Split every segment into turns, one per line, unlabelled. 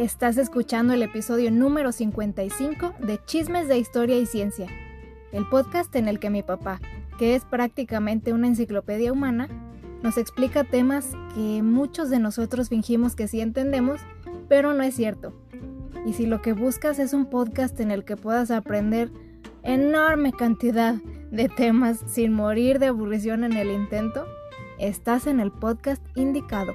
Estás escuchando el episodio número 55 de Chismes de Historia y Ciencia, el podcast en el que mi papá, que es prácticamente una enciclopedia humana, nos explica temas que muchos de nosotros fingimos que sí entendemos, pero no es cierto. Y si lo que buscas es un podcast en el que puedas aprender enorme cantidad de temas sin morir de aburrición en el intento, estás en el podcast indicado.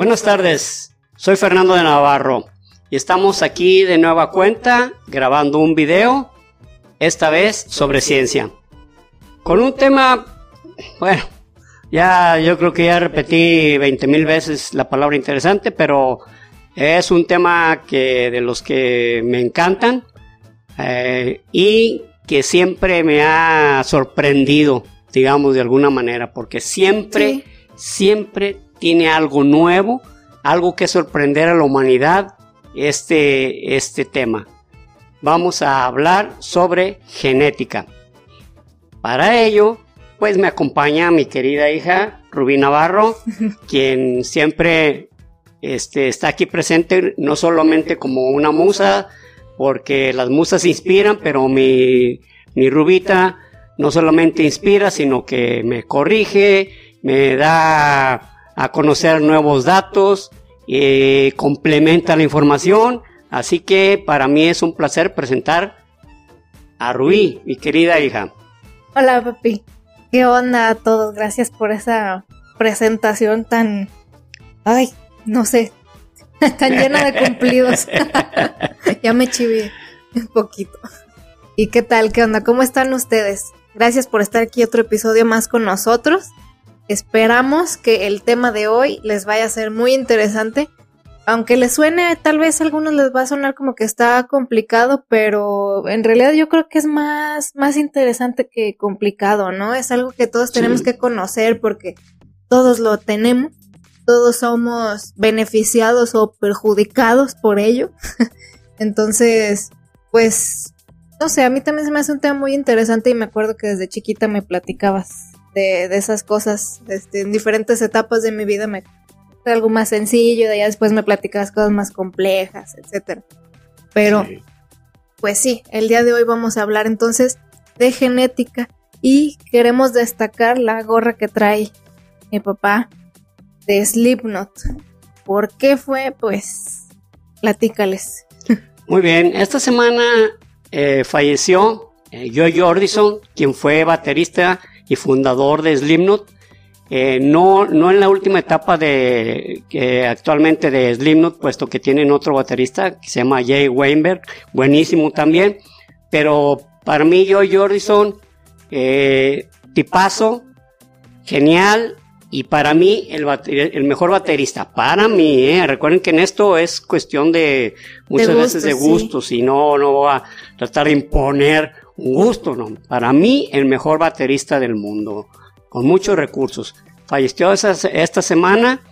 Buenas tardes, soy Fernando de Navarro y estamos aquí de nueva cuenta grabando un video, esta vez sobre ciencia. Con un tema, bueno, ya yo creo que ya repetí 20 mil veces la palabra interesante, pero es un tema que de los que me encantan eh, y que siempre me ha sorprendido, digamos de alguna manera, porque siempre, siempre tiene algo nuevo, algo que sorprender a la humanidad este, este tema. Vamos a hablar sobre genética. Para ello, pues me acompaña mi querida hija Rubí Navarro, quien siempre este, está aquí presente, no solamente como una musa, porque las musas inspiran, pero mi, mi Rubita no solamente inspira, sino que me corrige, me da a conocer nuevos datos, eh, complementa la información. Así que para mí es un placer presentar a Rubí, mi querida hija.
Hola, papi. ¿Qué onda a todos? Gracias por esa presentación tan... Ay, no sé, tan llena de cumplidos. ya me chivé un poquito. ¿Y qué tal? ¿Qué onda? ¿Cómo están ustedes? Gracias por estar aquí otro episodio más con nosotros. Esperamos que el tema de hoy les vaya a ser muy interesante. Aunque les suene, tal vez a algunos les va a sonar como que está complicado, pero en realidad yo creo que es más, más interesante que complicado, ¿no? Es algo que todos tenemos que conocer porque todos lo tenemos, todos somos beneficiados o perjudicados por ello. Entonces, pues, no sé, a mí también se me hace un tema muy interesante y me acuerdo que desde chiquita me platicabas de, esas cosas este, en diferentes etapas de mi vida me algo más sencillo, de allá después me platicas cosas más complejas, etcétera. Pero, pues sí, el día de hoy vamos a hablar entonces de genética y queremos destacar la gorra que trae mi papá de Slipknot. ¿Por qué fue? Pues, platícales.
Muy bien, esta semana eh, falleció eh, Joe Jordison, quien fue baterista y fundador de Slipknot. Eh, no, no en la última etapa de actualmente de Slipknot, puesto que tienen otro baterista que se llama Jay Weinberg, buenísimo también. Pero para mí, Joe Jordison, eh, tipazo, genial, y para mí el, el mejor baterista, para mí, eh, recuerden que en esto es cuestión de muchas veces de gustos y no, no voy a tratar de imponer gusto, ¿no? Para mí, el mejor baterista del mundo, con muchos recursos. Falleció esta semana,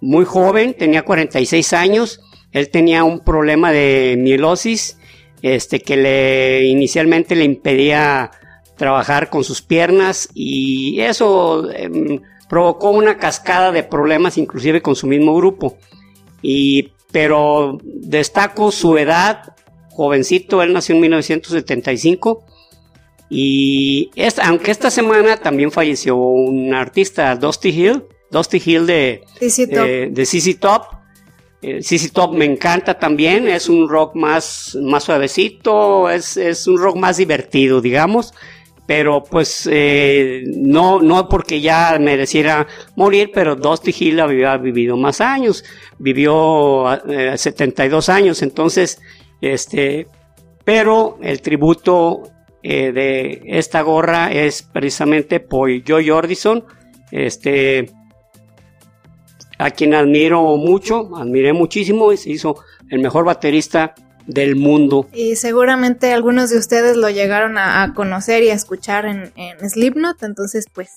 muy joven, tenía 46 años. Él tenía un problema de mielosis, este, que le, inicialmente le impedía trabajar con sus piernas y eso em, provocó una cascada de problemas, inclusive con su mismo grupo. Y, pero destaco su edad, jovencito, él nació en 1975 y aunque esta semana también falleció un artista, Dusty Hill, Dusty Hill de CC Top. De, Top. CC Top me encanta también, es un rock más, más suavecito, es, es un rock más divertido, digamos pero pues eh, no, no porque ya mereciera morir, pero Dusty Hill había vivido más años, vivió 72 eh, años, entonces, este, pero el tributo eh, de esta gorra es precisamente por Joe Jordison, este, a quien admiro mucho, admiré muchísimo, hizo el mejor baterista del mundo.
Y seguramente algunos de ustedes lo llegaron a, conocer y a escuchar en, en Slipknot, entonces pues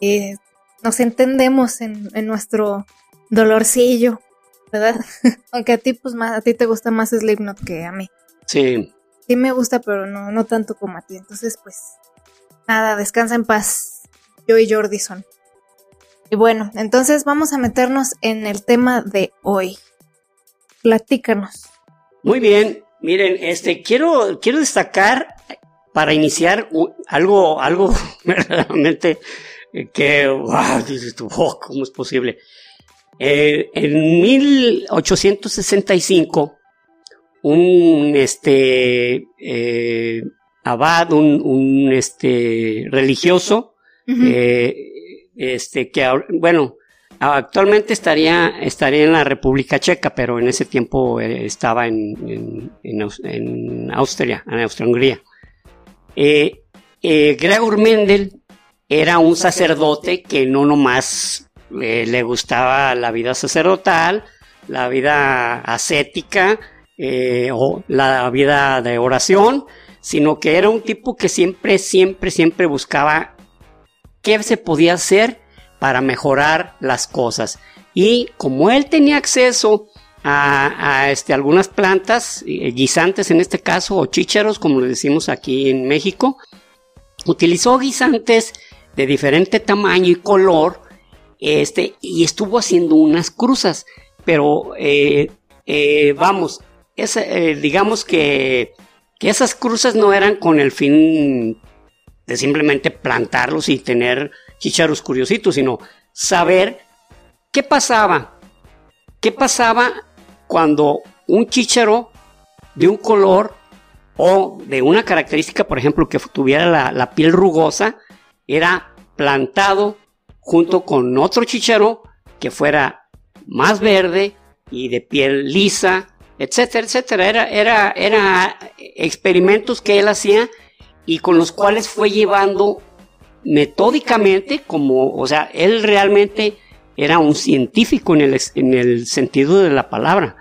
eh, nos entendemos en, en nuestro dolorcillo, ¿verdad? Aunque a ti, pues, más, a ti te gusta más Slipknot que a mí.
Sí.
Sí me gusta, pero no, no tanto como a ti. Entonces, pues, nada, descansa en paz, yo y Jordison. Y bueno, entonces vamos a meternos en el tema de hoy. Platícanos.
Muy bien. Miren, este, quiero, quiero destacar para iniciar algo, algo verdaderamente eh, que, wow, dices tú, oh, ¿cómo es posible? Eh, en 1865, un, este, eh, abad, un, un, este, religioso, eh, este, que, bueno, actualmente estaría, estaría en la República Checa, pero en ese tiempo eh, estaba en, en, en Aus- en Austria, en Austria-Hungría. Eh, Gregor Mendel era un sacerdote que no nomás le gustaba la vida sacerdotal, la vida ascética eh, o la vida de oración, sino que era un tipo que siempre, siempre, siempre buscaba qué se podía hacer para mejorar las cosas. Y como él tenía acceso a, este, algunas plantas, eh, guisantes en este caso, o chícharos, como le decimos aquí en México, utilizó guisantes de diferente tamaño y color, este, y estuvo haciendo unas cruzas. Pero eh, vamos, esa, eh, digamos que, que esas cruzas no eran con el fin de simplemente plantarlos y tener chicharos curiositos, sino saber qué pasaba. ¿Qué pasaba cuando un chícharo de un color o de una característica, por ejemplo, que tuviera la, la piel rugosa, era plantado junto con otro chícharo que fuera más verde y de piel lisa, etcétera, etcétera. Era, era, era experimentos que él hacía y con los cuales fue llevando metódicamente, como, o sea, él realmente era un científico en el, en el sentido de la palabra,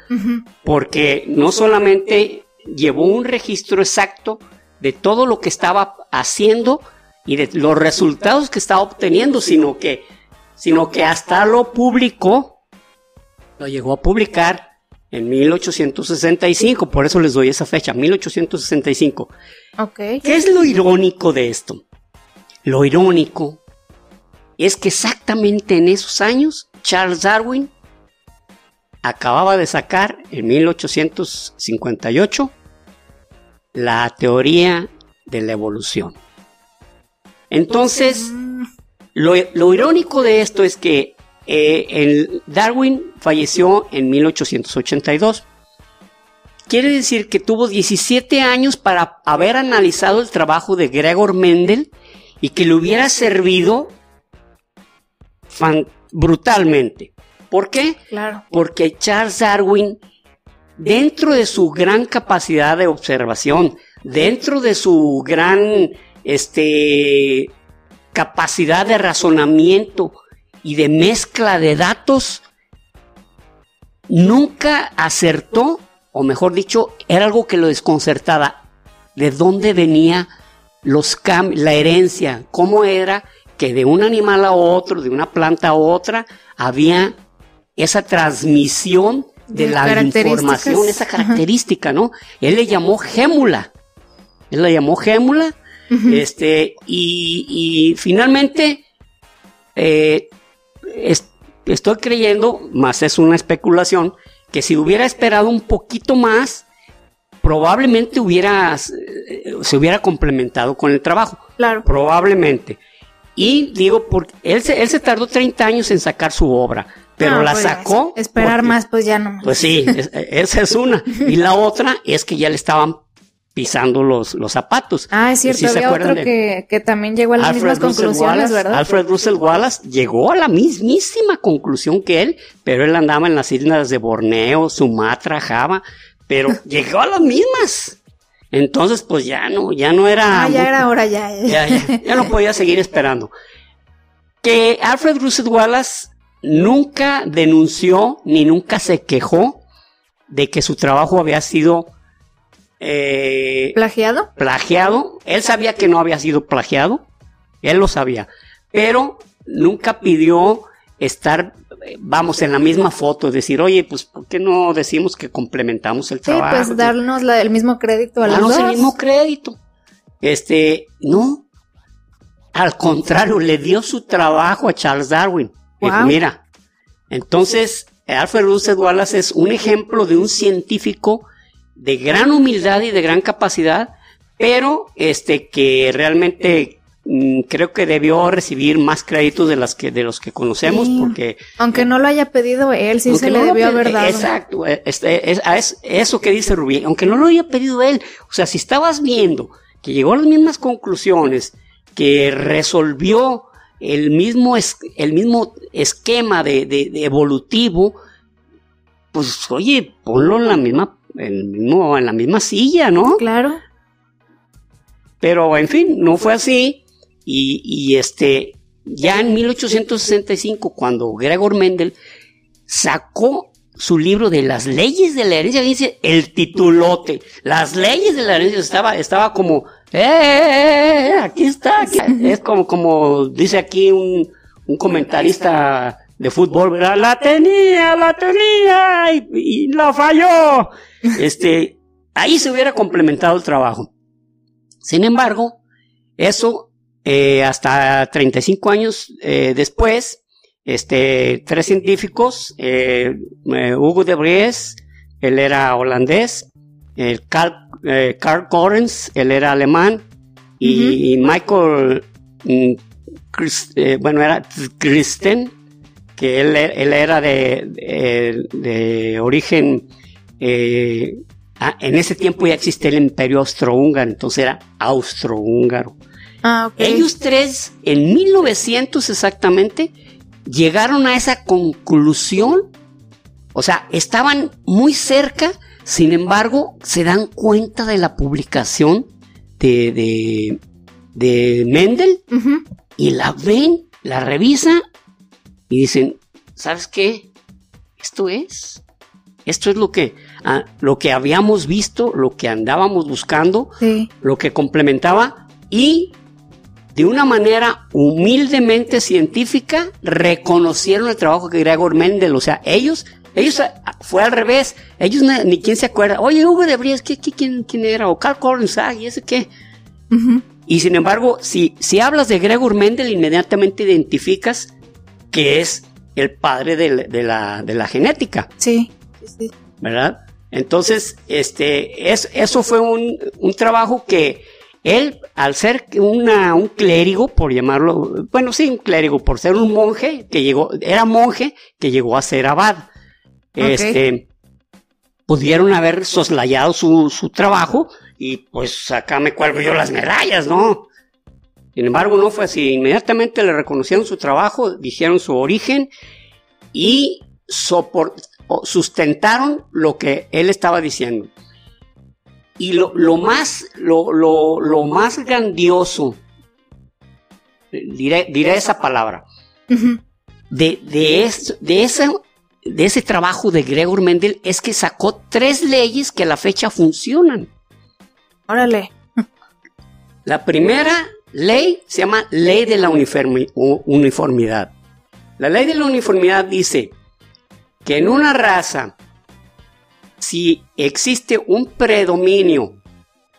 porque no solamente llevó un registro exacto de todo lo que estaba haciendo y de los resultados que estaba obteniendo, sino que, sino que hasta lo publicó, lo llegó a publicar en 1865, por eso les doy esa fecha, 1865.
Ok.
¿Qué es lo irónico de esto? Lo irónico es que exactamente en esos años Charles Darwin acababa de sacar en 1858 la teoría de la evolución. Entonces, lo, lo irónico de esto es que eh, el Darwin falleció en 1882. Quiere decir que tuvo 17 años para haber analizado el trabajo de Gregor Mendel y que le hubiera servido brutalmente. ¿Por qué?
claro.
Porque Charles Darwin, dentro de su gran capacidad de observación, dentro de su gran este, capacidad de razonamiento y de mezcla de datos, nunca acertó, o mejor dicho, era algo que lo desconcertaba, de dónde venía los la herencia, cómo era que de un animal a otro, de una planta a otra, había esa transmisión de
De
la información, esa
Ajá.
característica, ¿no? Él le llamó gémula. Él la llamó gémula. Este, y, y finalmente, eh, es- estoy creyendo, más es una especulación, que si hubiera esperado un poquito más, probablemente hubiera, eh, se hubiera complementado con el trabajo.
Claro.
Probablemente. Y digo, porque él se, él se tardó 30 años en sacar su obra, pero
Ah,
la
pues,
sacó.
Esperar
porque-
más, pues ya no.
Pues sí, es- esa es una. Y la otra es que ya le estaban pisando los, los zapatos.
Ah, es cierto,
¿Sí se
había
acuerdan
otro
de-
que, que también llegó a las mismas
Russell
conclusiones,
Wallace,
¿verdad?
Alfred Russell Wallace llegó a la mismísima conclusión que él, pero él andaba en las islas de Borneo, Sumatra, Java, pero llegó a las mismas. Entonces, pues ya no, ya no era.
Ah, ya
muy-
era hora, ya.
ya, ya, ya no podía seguir esperando. Que Alfred Russell Wallace nunca denunció ni nunca se quejó de que su trabajo había sido eh,
¿Plagiado?
plagiado. Él sabía que no había sido plagiado. Él lo sabía. Pero nunca pidió estar, eh, vamos, en la misma foto, decir, oye, pues, ¿por qué no decimos que complementamos el
Sí,
trabajo?
pues darnos la- el mismo crédito a los
Danos
dos.
el mismo crédito. Este, no. Al contrario, le dio su trabajo a Charles Darwin.
Wow.
mira, entonces, Alfred Russel Wallace es un ejemplo de un científico de gran humildad y de gran capacidad, pero este que realmente mm, creo que debió recibir más créditos de las que de los que conocemos,
Sí.
porque
Aunque no lo haya pedido él, sí se
no
le debió haber dado.
Exacto, este, es, es- eso que dice Rubí, aunque no lo haya pedido él, o sea, si estabas viendo que llegó a las mismas conclusiones, que resolvió el mismo, es- el mismo esquema de, de- de evolutivo, pues oye, ponlo en la misma, el mismo- en la misma silla, ¿no?
Claro.
Pero en fin, no fue así. Y, y, este, ya en 1865, cuando Gregor Mendel sacó su libro de las leyes de la herencia, dice el titulote, las leyes de la herencia, estaba, estaba como, ¡eh! eh, eh, aquí está, aquí". es como, como dice aquí un, un comentarista de fútbol, ¿verdad? La tenía, la tenía y, y la falló. Este, ahí se hubiera complementado el trabajo. Sin embargo, eso eh, hasta 35 años eh, después, este, tres científicos, eh, eh, Hugo de Vries, él era holandés, el Carl, Carl Correns, él era alemán, y, y Michael, mm, Chris- bueno, era Christen, que él, él era de, de, de origen eh, en ese tiempo ya existía el imperio austrohúngaro, entonces era austrohúngaro.
Ah.
Ellos tres, en 1900 exactamente, llegaron a esa conclusión. O sea, estaban muy cerca, sin embargo, se dan cuenta de la publicación de, de, de Mendel y la ven, la revisan y dicen, ¿sabes qué? Esto es. Esto es lo que, ah, lo que habíamos visto, lo que andábamos buscando,
Sí.
lo que complementaba y de una manera humildemente científica reconocieron el trabajo que Gregor Mendel, o sea, ellos, ellos ah, fue al revés, ellos ni quién se acuerda, oye Hugo de Vries, ¿qué, qué- quién, quién era? O Carl Collins, ah, ¿y ese qué?
Ujú.
Y sin embargo, si, si hablas de Gregor Mendel, inmediatamente identificas que es el padre de, la- de la, de la genética.
Sí. Sí, sí.
¿verdad? Entonces, este, es, eso fue un, un trabajo que él, al ser una, un clérigo, por llamarlo, bueno, sí, un clérigo, por ser un monje, que llegó, era monje, que llegó a ser abad, este, pudieron haber soslayado su, su trabajo y pues acá me cuelgo yo las medallas, ¿no? Sin embargo, no fue así. Inmediatamente le reconocieron su trabajo, dijeron su origen y sustentaron lo que él estaba diciendo. Y lo, lo más, lo, lo- lo más grandioso, diré, diré esa palabra, de, de, es- de, ese, de ese trabajo de Gregor Mendel es que sacó tres leyes que a la fecha funcionan.
Órale.
La primera ley se llama ley de la uniformidad. La ley de la uniformidad dice que en una raza, si existe un predominio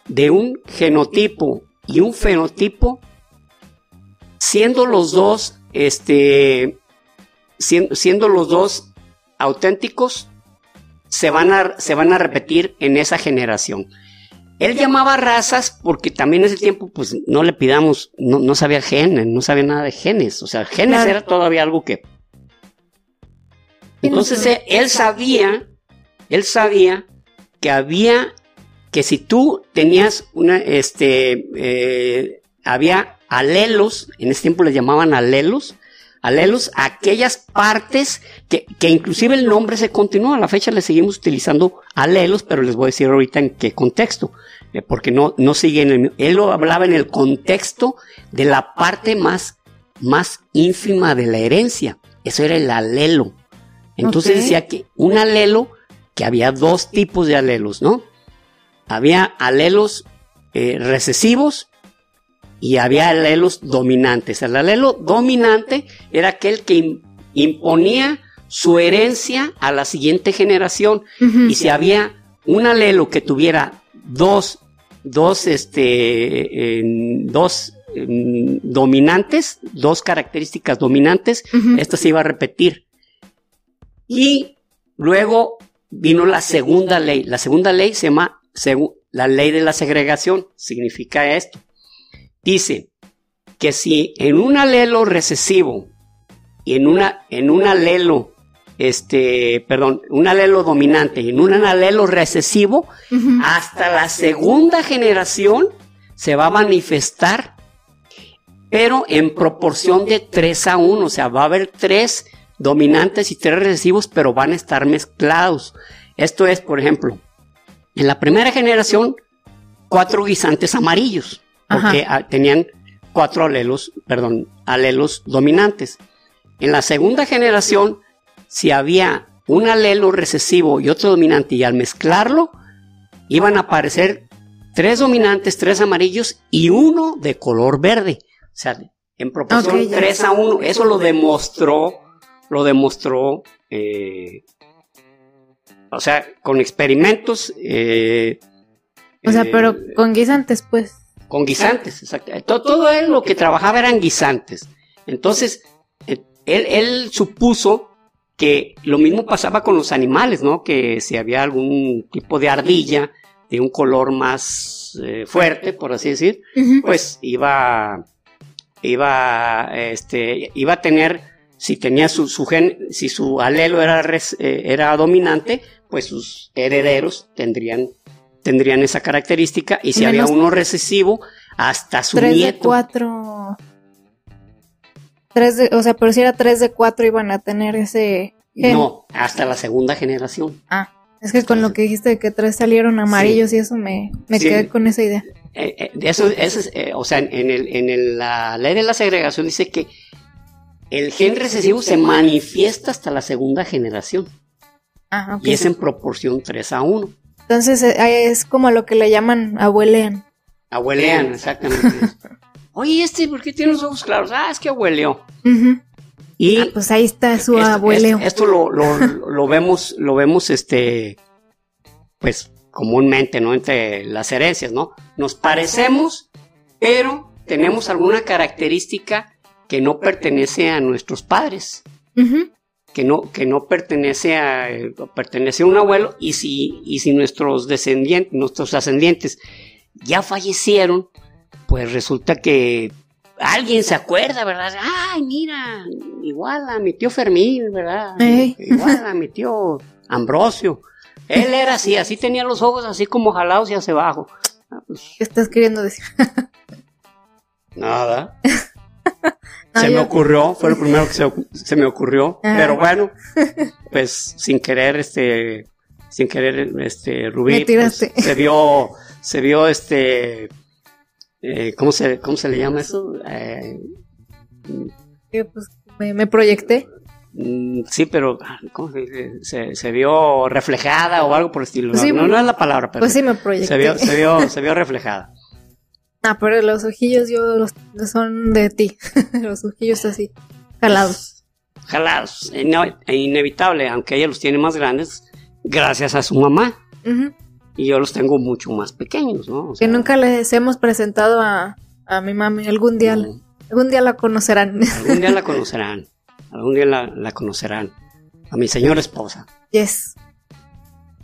de un genotipo y un fenotipo, siendo los dos, este, siendo, siendo los dos auténticos, se van, a, se van a repetir en esa generación. Él llamaba razas porque también en ese tiempo, pues no le pidamos, no, no sabía genes, no sabía nada de genes. O sea, genes
Claro.
era todavía algo que. Entonces él, él sabía, él sabía que había, que si tú tenías una, este, eh, había alelos, en ese tiempo les llamaban alelos, alelos, aquellas partes que, que inclusive el nombre se continúa, a la fecha le seguimos utilizando alelos, pero les voy a decir ahorita en qué contexto, eh, porque no, no sigue en el, él lo hablaba en el contexto de la parte más, más ínfima de la herencia, eso era el alelo. Entonces decía que un alelo, que había dos tipos de alelos, ¿no? Había alelos eh, recesivos y había alelos dominantes. El alelo dominante era aquel que imponía su herencia a la siguiente generación. Y si había un alelo que tuviera dos, dos, este, dos dominantes, dos características dominantes, esto se iba a repetir. Y luego vino la segunda ley. La segunda ley se llama la ley de la segregación. Significa esto. Dice que si en un alelo recesivo y en, una, en un alelo, este, perdón, un alelo dominante y en un alelo recesivo, hasta la segunda generación se va a manifestar, pero en proporción de 3 a 1, o sea, va a haber tres dominantes y tres recesivos, pero van a estar mezclados. Esto es, por ejemplo, en la primera generación, cuatro guisantes amarillos, porque ah, tenían cuatro alelos, perdón, alelos dominantes. En la segunda generación, si había un alelo recesivo y otro dominante, y al mezclarlo, iban a aparecer tres dominantes, tres amarillos y uno de color verde. O sea, en proporción 3 a 1. Eso lo demostró, lo demostró, eh, o sea, con experimentos. Eh,
o sea, pero eh, con guisantes, pues.
Con guisantes, exacto. Todo, todo él lo que trabajaba eran guisantes. Entonces, él, supuso que lo mismo pasaba con los animales, ¿no? Que si había algún tipo de ardilla de un color más eh, fuerte, por así decir, pues iba, iba, este, iba a tener, si tenía su, su gen, si su alelo era, eh, era dominante, pues sus herederos tendrían, tendrían esa característica, y si había uno recesivo, hasta su nieto.
De cuatro o sea, pero si era 3 de 4 iban a tener ese
No, hasta la segunda generación.
Ah, es que con lo que dijiste de que tres salieron amarillos y eso me, me quedé con esa idea.
Eh, eh, eso, eso eh, o sea, en, el, en la ley de la segregación dice que el gen recesivo se manifiesta hasta la segunda generación. Ah, Y es en proporción 3 a 1.
Entonces es como lo que le llaman abuelean.
Abuelean, exactamente. Oye, este, ¿por qué tiene los ojos claros? Ah, es que abueleó.
Y ah, pues ahí está su abueleo.
Esto, lo, lo, vemos, lo vemos, este, pues comúnmente, ¿no? Entre las herencias, ¿no? Nos parecemos, pero tenemos alguna característica que no pertenece a nuestros padres. Que no, que no pertenece a, pertenece a un abuelo, y si, y si nuestros descendientes, nuestros ascendientes ya fallecieron, pues resulta que alguien se acuerda, ¿verdad? Ay, mira, igual a mi tío Fermín, ¿verdad? Igual a mi tío Ambrosio. Él era así, así tenía los ojos así como jalados y hacia abajo.
Ah, pues, ¿Qué estás queriendo decir?
Nada. Se me ocurrió, fue lo primero que se, me ocurrió. Pero bueno, pues sin querer, este, sin querer, este, Rubí, pues, se vio, se vio, este, eh, ¿cómo, se, ¿cómo se le llama eso? Eh,
pues, me, proyecté.
Mm, sí, pero ah, ¿cómo se, se, vio reflejada o algo por el estilo. Pues no, no, es la palabra, pero
pues sí me proyecté.
Se vio, se vio, se vio reflejada.
Ah, pero los ojillos yo los, son de ti. los ojillos así, jalados.
Jalados, inevitable, aunque ella los tiene más grandes, gracias a su mamá y yo los tengo mucho más pequeños, ¿no?
que nunca les hemos presentado a, a mi mami, algún día, algún día la conocerán.
Algún día la conocerán, algún día la, conocerán, a mi señora esposa.
Yes.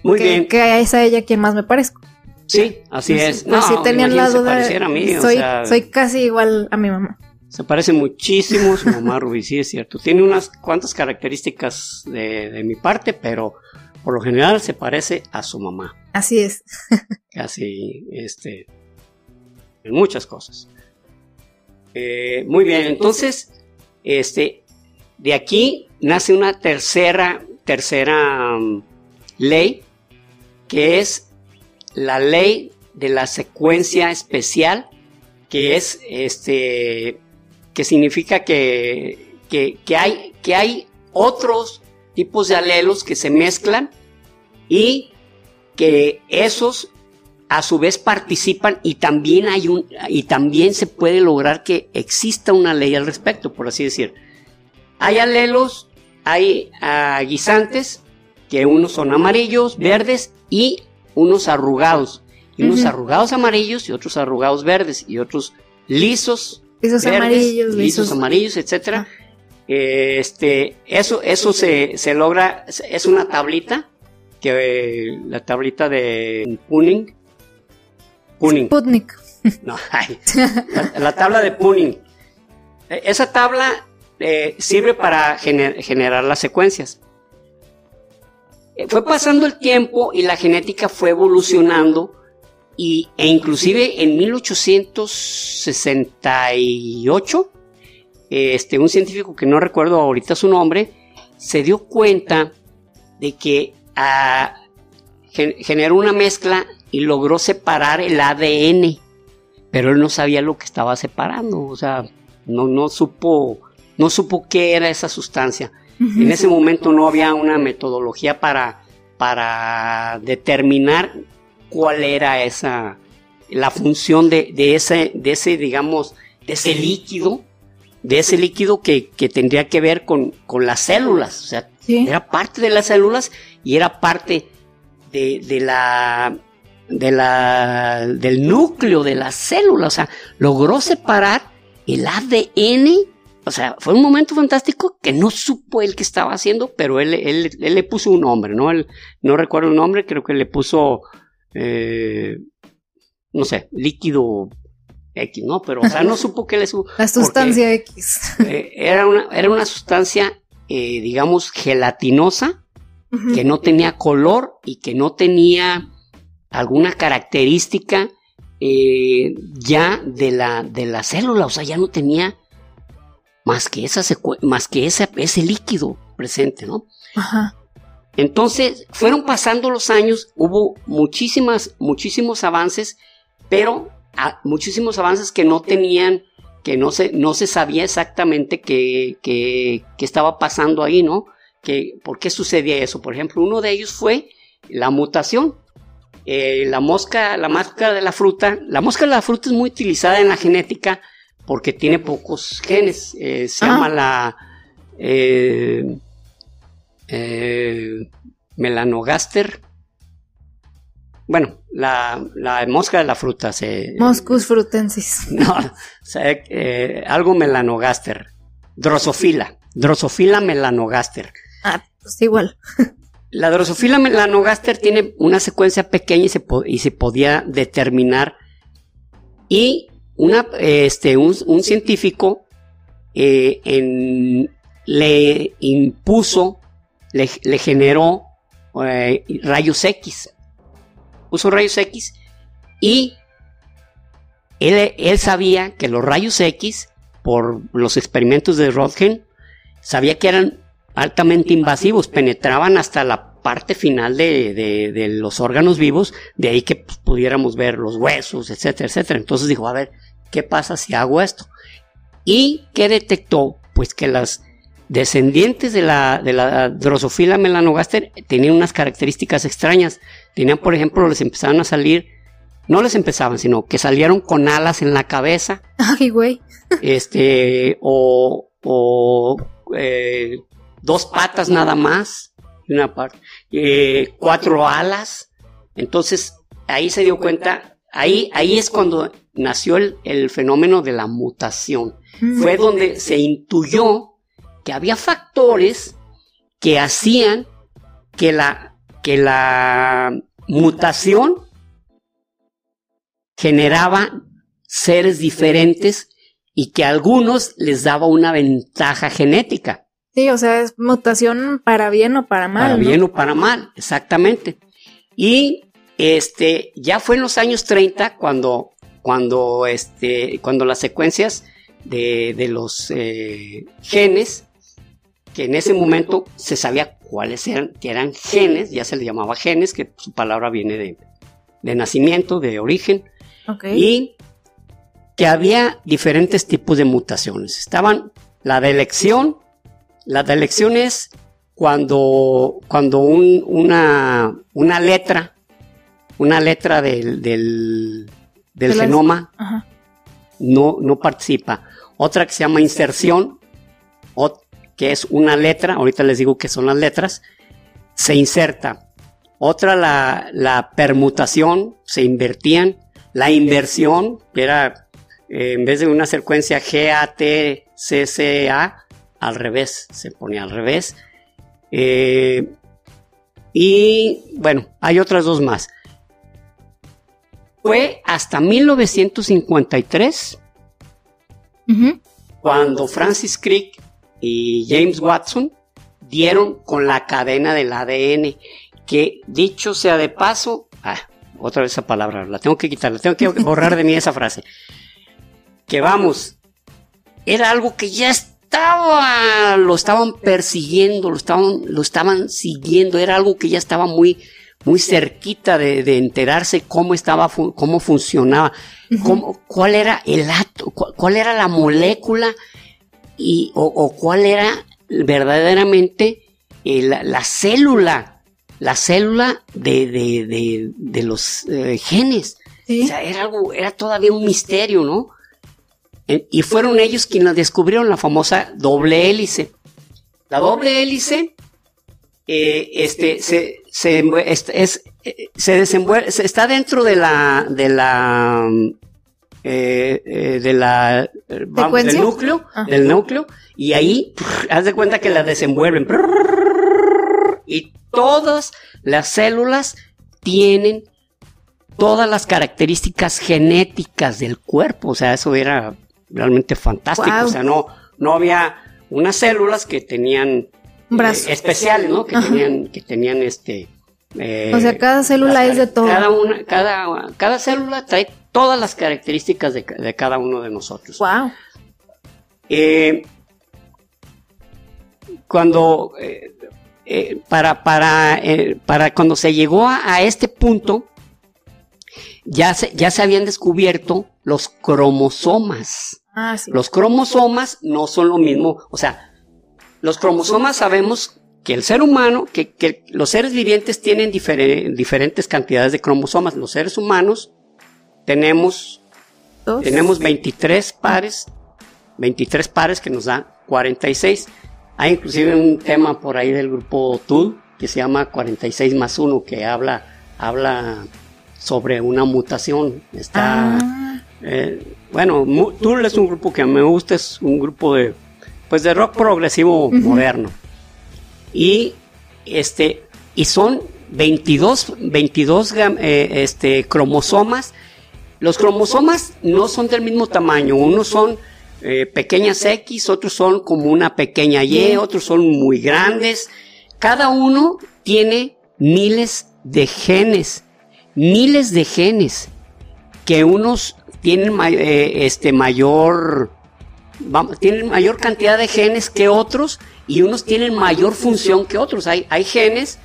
Muy bien.
Que es a ella quien más me parezco.
Sí, así es.
No, si tenían la duda, a mí, soy, soy casi igual a mi mamá.
Se parece muchísimo a su mamá Rubí, sí es cierto. Tiene unas cuantas características de, de mi parte, pero por lo general se parece a su mamá.
Así es.
Casi, este, en muchas cosas. Eh, muy bien, entonces, este, de aquí nace una tercera, tercera um, ley, que es la ley de la secuencia especial, que es, este, que significa que, que, hay, que hay otros tipos de alelos que se mezclan y que esos a su vez participan y también hay un y también se puede lograr que exista una ley al respecto, por así decir. Hay alelos, hay ah, guisantes que unos son amarillos, verdes y unos arrugados, y unos arrugados amarillos y otros arrugados verdes y otros lisos,
lisos amarillos,
lisos, amarillos, etcétera. Este, eso, eso se, se logra, es una tablita que la tablita de Puning.
Puning. Sputnik.
No, la, tabla de Puning. E, esa tabla eh, sirve para generar las secuencias. Eh, fue pasando el tiempo y la genética fue evolucionando y, e inclusive en 1868, este, un científico que no recuerdo ahorita su nombre, se dio cuenta de que generó una mezcla y logró separar el ADN, pero él no sabía lo que estaba separando, o sea, no, no supo, no supo qué era esa sustancia. En ese momento no había una metodología para, para determinar cuál era esa, la función de, ese, de ese, digamos, de ese líquido, de ese líquido que, tendría que ver con, con las células, o sea, era parte de las células y era parte de, la, de la, del núcleo de la célula. O sea, logró separar el ADN. O sea, fue un momento fantástico que no supo él que estaba haciendo, pero él, él, le puso un nombre, ¿no? Él, no recuerdo el nombre, creo que le puso, eh, no sé, líquido X, ¿no? Pero, o sea, no supo que le supo.
La sustancia X.
Eh, era, una, era una sustancia, eh, digamos, gelatinosa, que no tenía color y que no tenía alguna característica ya de la, de la célula, o sea, ya no tenía más que, esa más que ese, ese líquido presente, ¿no? Ajá. Entonces, fueron pasando los años, hubo muchísimas, muchísimos avances, pero muchísimos avances que no tenían, que no se, no se sabía exactamente qué, qué, qué estaba pasando ahí, ¿no? que, ¿por qué sucedía eso? Por ejemplo, uno de ellos fue la mutación. Eh, la mosca, la mosca de la fruta, la mosca de la fruta es muy utilizada en la genética porque tiene pocos genes. Eh, se llama la eh, melanogaster. Bueno, la, mosca de la fruta se.
Moscus frutensis.
No, algo melanogaster. Drosofila. Drosofila melanogaster.
Ah, pues igual.
La Drosophila melanogaster tiene una secuencia pequeña y se, y se podía determinar. Y este, un, científico eh, le impuso, le, generó eh, rayos X. Puso rayos X y él, él, sabía que los rayos X, por los experimentos de Röntgen, sabía que eran altamente invasivos, penetraban hasta la parte final de, los órganos vivos, de ahí que pues, pudiéramos ver los huesos, etcétera, etcétera. Entonces dijo, a ver, ¿qué pasa si hago esto? ¿Y qué detectó? Pues que las descendientes de la, de la Drosophila melanogaster tenían unas características extrañas. Tenían, por ejemplo, les empezaban a salir, no les empezaban, sino que salieron con alas en la cabeza.
Ay, güey.
Este, o, o eh, dos patas nada más, una parte, eh, cuatro alas. Entonces ahí se dio cuenta, ahí, ahí es cuando nació el, fenómeno de la mutación. Mm. Fue donde se intuyó que había factores que hacían que la, que la mutación generaba seres diferentes y que a algunos les daba una ventaja genética.
Sí, o sea, es mutación para bien o para mal.
Para bien o para mal, exactamente. Y este, ya fue en los años 30 cuando, cuando, este, cuando las secuencias de, de los eh, genes, que en ese momento se sabía cuáles eran, que eran genes, ya se le llamaba genes, que su palabra viene de, de nacimiento, de origen, y que había diferentes tipos de mutaciones. Estaban la de elección, la elección es cuando, cuando una, una letra una letra del, del, genoma no, no participa. Otra que se llama inserción, que es una letra, ahorita les digo que son las letras, se inserta. Otra, la, la permutación, se invertían. La inversión, que era eh, en vez de una secuencia G, A, T, C, C, A, al revés, se ponía al revés. Eh, y bueno, hay otras dos más. Fue hasta 1953 cuando Francis Crick y James Watson dieron con la cadena del ADN, que dicho sea de paso, ah, otra vez esa palabra, la tengo que quitar, la tengo que borrar de mí esa frase, que vamos, era algo que ya estaba, lo estaban persiguiendo, lo estaban, lo estaban siguiendo, era algo que ya estaba muy, muy cerquita de, enterarse cómo estaba, cómo funcionaba, cómo, cuál era el átomo, cuál, era la molécula y, o, cuál era verdaderamente eh, la, célula, la célula de, de, los eh, genes. O sea, era algo, era todavía un misterio, ¿no? Y fueron ellos quienes descubrieron la famosa doble hélice. La doble hélice eh, este, se, se, es, se desenvuelve, está dentro de la, de la, eh, eh, de la, del núcleo, ah. del núcleo, y ahí, haz de cuenta que la desenvuelven. Y todas las células tienen todas las características genéticas del cuerpo, o sea, eso era realmente fantástico, o sea, no, no había unas células que tenían eh, especiales, ¿no? Que tenían, que tenían este.
Eh, o sea, cada célula es de todo.
Cada, una, cada, cada célula trae todas las características de, cada uno de nosotros.
Wow.
Eh, cuando para, para, para cuando se llegó a, este punto, ya se, ya se habían descubierto los cromosomas.
Ah, sí.
Los cromosomas no son lo mismo, o sea, los cromosomas sabemos que el ser humano, que, los seres vivientes tienen diferentes cantidades de cromosomas. Los seres humanos tenemos, tenemos 23 pares, 23 pares que nos da 46. Hay inclusive un tema por ahí del grupo TUL que se llama 46 más 1 que habla, habla sobre una mutación. Está, ah. eh, bueno, TUL es un grupo que me gusta, es un grupo de pues de rock progresivo moderno. Y este y son 22 22 eh, este cromosomas. Los cromosomas no son del mismo tamaño, unos son eh, pequeñas X, otros son como una pequeña Y, otros son muy grandes. Cada uno tiene miles de genes, miles de genes, que unos tienen eh, este mayor tienen mayor cantidad de genes que otros y unos tienen mayor función que otros. Hay, hay genes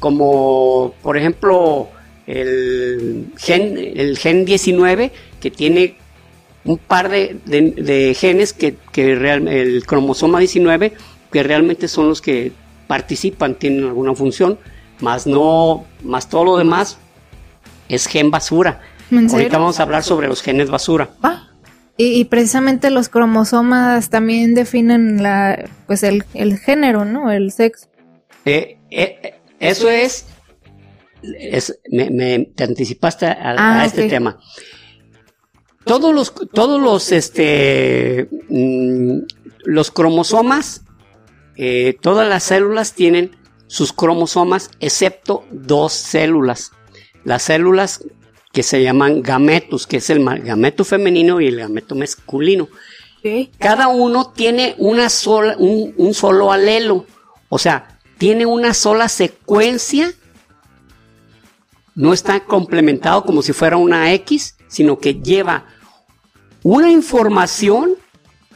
como, por ejemplo, el gen, el gen 19 que tiene un par de, genes que, que el cromosoma 19 que realmente son los que participan, tienen alguna función, más no, más todo lo demás es gen basura. Ahorita vamos a hablar sobre los genes basura.
Ah. Y, precisamente los cromosomas también definen la, pues el, género, ¿no? El sexo.
Eh, eh, eso es, me, te anticipaste a, ah, este tema. Todos los, todos los, este, mm, los cromosomas, eh, todas las células tienen sus cromosomas, excepto dos células. Las células que se llaman gametos, que es el gameto femenino y el gameto masculino. Cada uno tiene una sola, un, solo alelo, o sea, tiene una sola secuencia, no está complementado como si fuera una X, sino que lleva una información,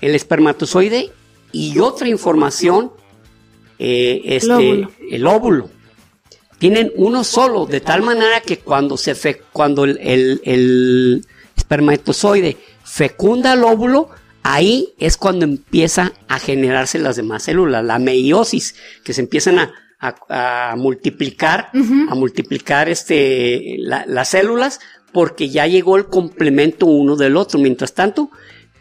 el espermatozoide, y otra información, eh, este, el óvulo tienen uno solo, de tal manera que cuando, se fe, cuando el, espermatozoide fecunda el óvulo, ahí es cuando empieza a generarse las demás células, la meiosis, que se empiezan a, a, multiplicar, a multiplicar este, las células porque ya llegó el complemento uno del otro. Mientras tanto,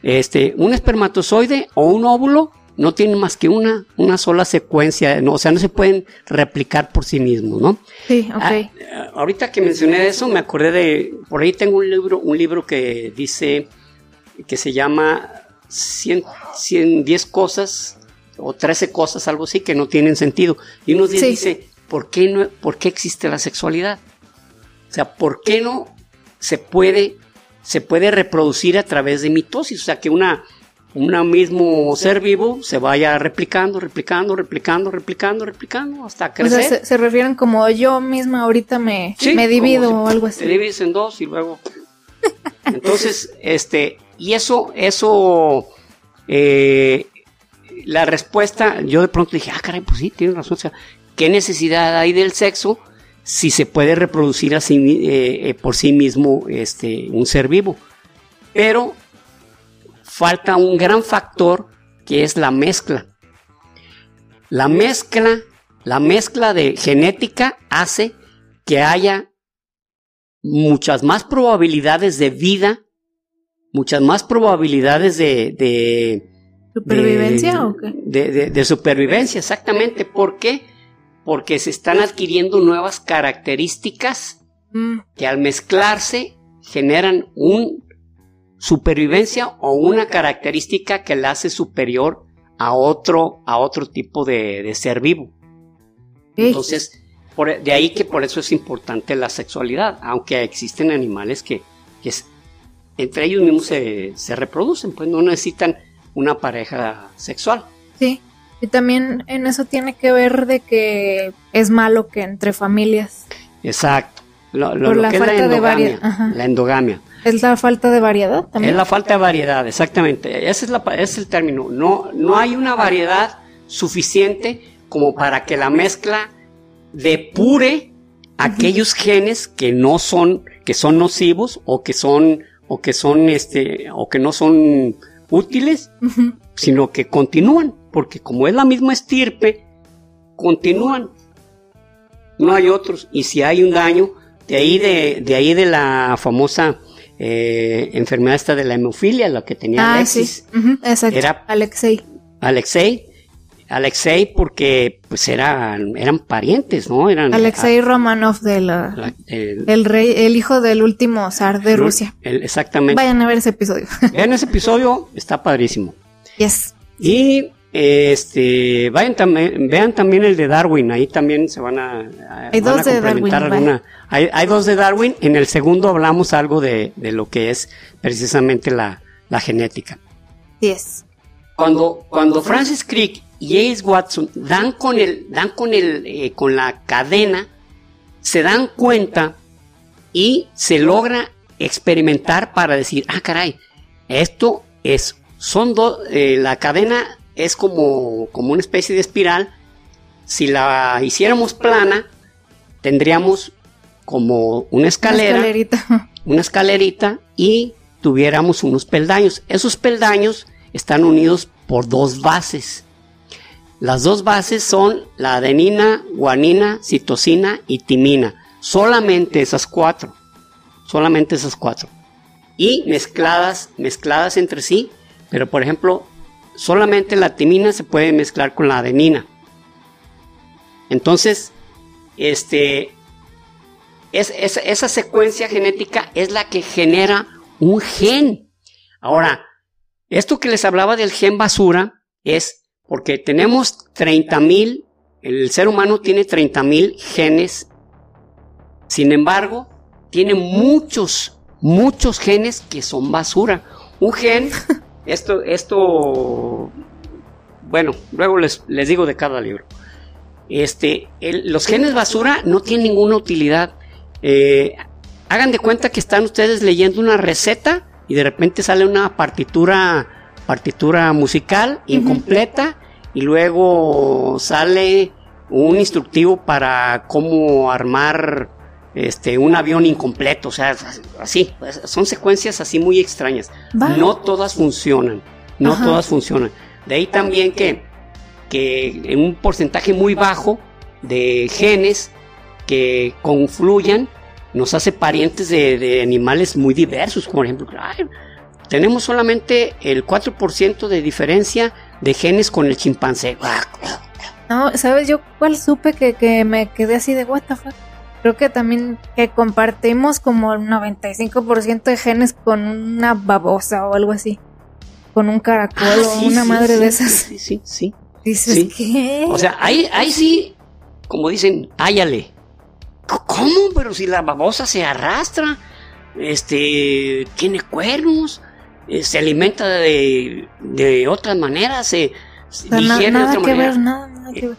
este, un espermatozoide o un óvulo no tienen más que una, una sola secuencia, no, o sea, no se pueden replicar por sí mismos, ¿no?
Sí, ok. Ah,
ahorita que mencioné eso, me acordé de, por ahí tengo un libro, un libro que dice, que se llama 100, 110 cosas o 13 cosas, algo así, que no tienen sentido. Y uno dice, ¿por qué, no, ¿por qué existe la sexualidad? O sea, ¿por qué no se puede, se puede reproducir a través de mitosis? O sea, que una, un mismo ser vivo se vaya replicando, replicando, replicando, replicando, replicando, hasta crecer. O
sea, se, refieren como yo misma ahorita me, me divido o algo así.
Te divides en dos y luego... Entonces, este, y eso, eso, eh, la respuesta, yo de pronto dije, ah, caray, pues sí, tiene razón. O sea, ¿qué necesidad hay del sexo si se puede reproducir así, eh, eh, por sí mismo este, un ser vivo? Pero falta un gran factor que es la mezcla. La mezcla, la mezcla de genética hace que haya muchas más probabilidades de vida, muchas más probabilidades de
¿Supervivencia o qué?
De, supervivencia, exactamente. ¿Por qué? Porque se están adquiriendo nuevas características mm. que al mezclarse generan un supervivencia o una característica que la hace superior a otro, a otro tipo de, ser vivo. Entonces, de ahí que por eso es importante la sexualidad, aunque existen animales que, entre ellos mismos se, se, reproducen, pues no necesitan una pareja sexual.
Sí, y también en eso tiene que ver de que es malo que entre familias.
Exacto. Lo, la que es la endogamia, la endogamia.
Es la falta de variedad también.
Es la falta de variedad, exactamente. Ese es, la, ese es el término. No, no hay una variedad suficiente como para que la mezcla depure aquellos genes que no son, que son nocivos o que son, o que son, este, o que no son útiles, sino que continúan, porque como es la misma estirpe, continúan. No hay otros. Y si hay un daño, de ahí de, de ahí de la famosa eh, enfermedad esta de la hemofilia, lo que tenía
ah, Alexis. Era Alexei.
Alexei. Alexei porque pues eran, eran parientes, ¿no? Eran
Alexei Romanov de el, rey, el hijo del último zar de Rusia.
exactamente.
Vayan a ver ese episodio.
Vean ese episodio, está padrísimo.
Yes.
Y este vayan también, vean también el de Darwin, ahí también se van a,
hay dos de Darwin,
alguna, hay, hay, dos de Darwin, en el segundo hablamos algo de, de lo que es precisamente la, la genética.
Yes.
Cuando, cuando Francis Crick y Ace Watson dan con el, dan con el, eh, con la cadena, se dan cuenta y se logra experimentar para decir, ah, caray, esto es, son dos, eh, la cadena es como, como una especie de espiral. Si la hiciéramos plana, tendríamos como una escalera,
una escalerita,
una escalerita y tuviéramos unos peldaños. Esos peldaños están unidos por dos bases. Las dos bases son la adenina, guanina, citosina y timina. Solamente esas cuatro. Solamente esas cuatro. Y mezcladas, mezcladas entre sí. Pero por ejemplo, solamente la timina se puede mezclar con la adenina. Entonces, este, es, esa secuencia genética es la que genera un gen. Ahora, esto que les hablaba del gen basura es porque tenemos 30.000, el ser humano tiene 30.000 genes, sin embargo, tiene muchos, muchos genes que son basura. Un gen, esto, esto, bueno, luego les, les digo de cada libro. Este, los genes basura no tienen ninguna utilidad. Eh, hagan de cuenta que están ustedes leyendo una receta y de repente sale una partitura partitura musical incompleta y luego sale un instructivo para cómo armar este un avión incompleto, o sea, así, son secuencias así muy extrañas. No todas funcionan, no todas funcionan. De ahí también que, que en un porcentaje muy bajo de genes que confluyan nos hace parientes de, animales muy diversos. Por ejemplo, tenemos solamente el 4% de diferencia de genes con el chimpancé.
No, ¿sabes yo cuál supe que, que me quedé así de what the fuck? Creo que también que compartimos como el 95% de genes con una babosa o algo así. Con un caracol ah, o una madre de esas.
Sí, sí, sí.
Dices, ¿qué?
O sea, ahí, ahí sí, como dicen, háyale. ¿Cómo? Pero si la babosa se arrastra, este, tiene cuernos, eh, se alimenta de, de otras maneras, se,
digiere de otra manera. nada, nada que ver.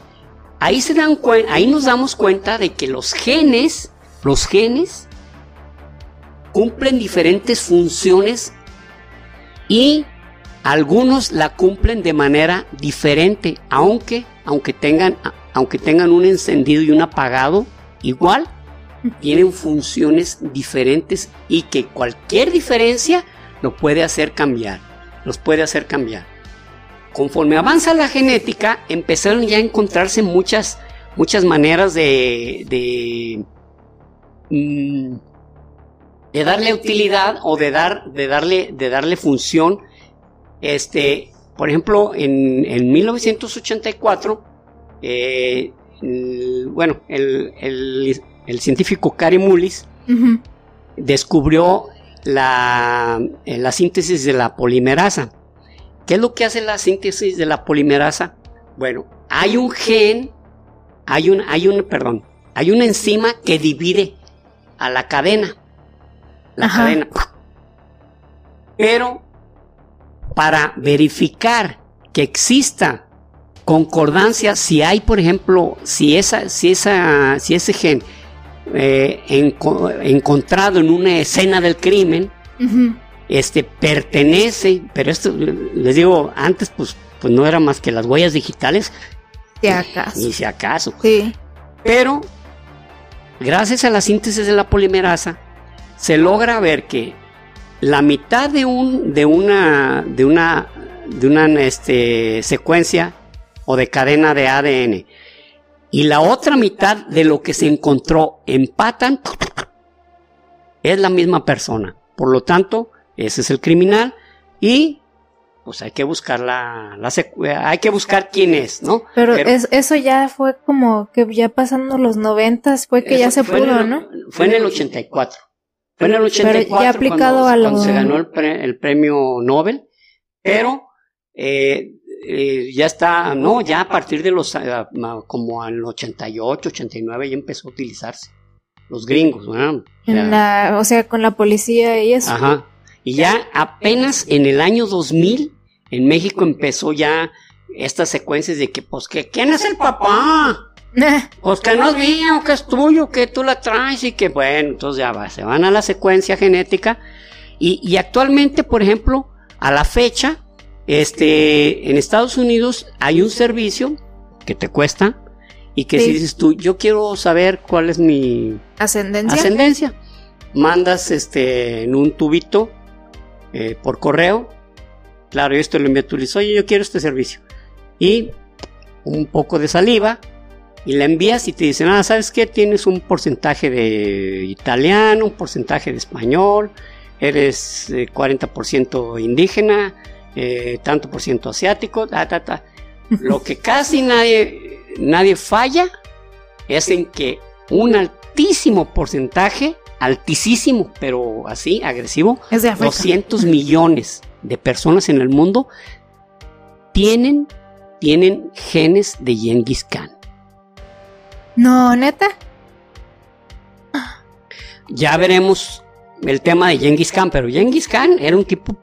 Ahí se dan ahí nos damos cuenta de que los genes, los genes cumplen diferentes funciones y algunos la cumplen de manera diferente, aunque aunque tengan aunque tengan un encendido y un apagado igual, tienen funciones diferentes y que cualquier diferencia lo puede hacer cambiar, los puede hacer cambiar conforme avanza la genética, empezaron ya a encontrarse muchas, muchas maneras de, de, mm, de darle utilidad o de, dar, de, darle, de darle función. Este, por ejemplo, en, en 1984, eh, bueno, el, el, científico Cary Mullis descubrió la, la síntesis de la polimerasa. ¿Qué es lo que hace la síntesis de la polimerasa? Bueno, hay un gen, hay un, hay un, perdón, hay una enzima que divide a la cadena. La cadena. Pero para verificar que exista concordancia, si hay, por ejemplo, si esa, si esa, si ese gen eh, encontrado en una escena del crimen, este pertenece, pero esto les digo, antes pues, pues no era más que las huellas digitales.
Si acaso.
Ni si acaso.
Sí.
Pero gracias a la síntesis de la polimerasa se logra ver que la mitad de un de una de una de una este, secuencia o de cadena de ADN y la otra mitad de lo que se encontró empatan es la misma persona. Por lo tanto, ese es el criminal y pues hay que buscar la, hay que buscar quién es, ¿no?
Pero, eso ya fue como que ya pasando los noventas fue que ya se pudo, ¿no?
Fue en el 84. Fue en el 84
pero ya aplicado
cuando,
a lo...
se ganó el, premio Nobel, pero eh, eh, ya está, no, ya a partir de los, eh, como al 88, 89 ya empezó a utilizarse. Los gringos, ¿no?
En la, o sea, con la policía y eso.
Ajá. Y ya apenas en el año 2000, en México empezó ya estas secuencias de que, pues, que, ¿quién es el papá? Pues que no es mío, que es tuyo, que tú la traes y que, bueno, entonces ya va, se van a la secuencia genética. Y, actualmente, por ejemplo, a la fecha, este, en Estados Unidos hay un servicio que te cuesta y que si dices tú, yo quiero saber cuál es mi
ascendencia,
ascendencia mandas este en un tubito eh, por correo. Claro, yo esto lo envío, tú oye, yo quiero este servicio. Y un poco de saliva y la envías y te dicen, ah, ¿sabes qué? Tienes un porcentaje de italiano, un porcentaje de español, eres 40% eh, indígena, eh, tanto por ciento asiático, ta, ta, ta. Lo que casi nadie, nadie falla es en que un altísimo porcentaje altísimo, pero así, agresivo,
es de
200 millones de personas en el mundo tienen, tienen genes de Genghis Khan.
No, neta.
Ya veremos el tema de Genghis Khan, pero Genghis Khan era un tipo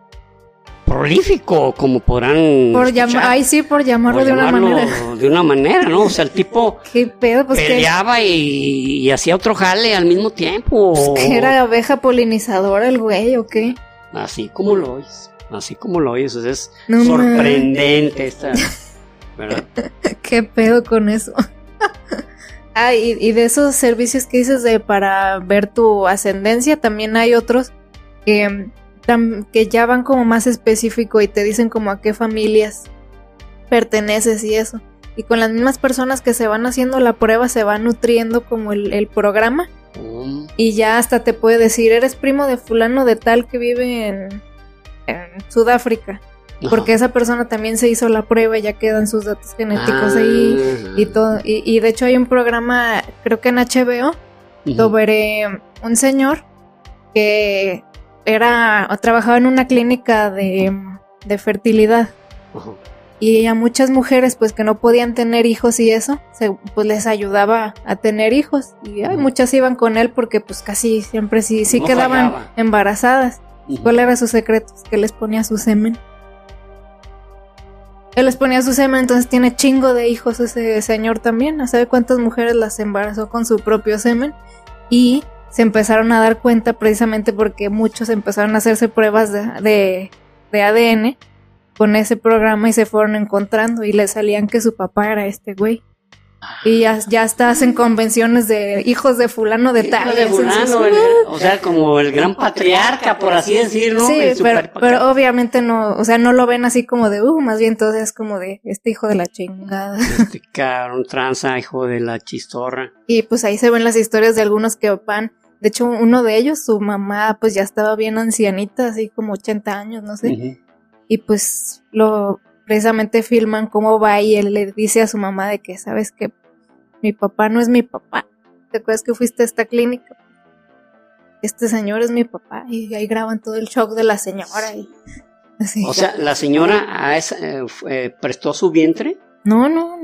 prolífico, como podrán.
Por ay, sí, por llamarlo de una manera.
De una manera, ¿no? O sea, el tipo.
¿Qué pedo? Pues
peleaba y, hacía otro jale al mismo tiempo.
Pues que era abeja polinizadora el güey, ¿o qué?
Así como lo oyes. Así como lo oyes. es sorprendente esta. ¿Verdad?
¿Qué pedo con eso? ah, y, y de esos servicios que dices de para ver tu ascendencia, también hay otros que que ya van como más específico y te dicen como a qué familias perteneces y eso. y con las mismas personas que se van haciendo la prueba se va nutriendo como el, el programa
Mm,
y ya hasta te puede decir, eres primo de fulano de tal que vive en, en Sudáfrica.
ajá.
Porque esa persona también se hizo la prueba y ya quedan sus datos genéticos
Ah,
ahí y todo. Y, y de hecho hay un programa, creo que en HBO,
ujú.
sobre un señor que era o trabajaba en una clínica de, de fertilidad y a muchas mujeres pues que no podían tener hijos y eso se, pues les ayudaba a tener hijos y ay, muchas iban con él porque pues casi siempre sí sí
No
quedaban
fallaba.
embarazadas
Ujú.
¿Cuál era su secreto? Que les ponía su semen. Él les ponía su semen, entonces tiene chingo de hijos ese señor también. ¿Sabe cuántas mujeres las embarazó con su propio semen? Y se empezaron a dar cuenta precisamente porque muchos empezaron a hacerse pruebas de, de, de ADN con ese programa y se fueron encontrando y le salían que su papá era este güey. Y ya, ya hasta hacen convenciones de hijos de fulano de tal.
Hijo de
Entonces,
fulano, el- o sea, como el gran patriarca, por así decirlo.
Sí,
el
pero, obviamente no, o sea, no lo ven así como de, uh, más bien todo es como de este hijo de la chingada.
Este cabrón, tranza, hijo de la chistorra.
Y pues ahí se ven las historias de algunos que van. De hecho, uno de ellos, su mamá, pues ya estaba bien ancianita, así como 80 años, no sé. Y pues lo precisamente filman cómo va y él le dice a su mamá de que, sabes que mi papá no es mi papá. ¿Te acuerdas que fuiste a esta clínica? Este señor es mi papá. Y ahí graban todo el shock de la señora. Y así.
O sea, la señora a esa, eh, prestó su vientre.
No, no.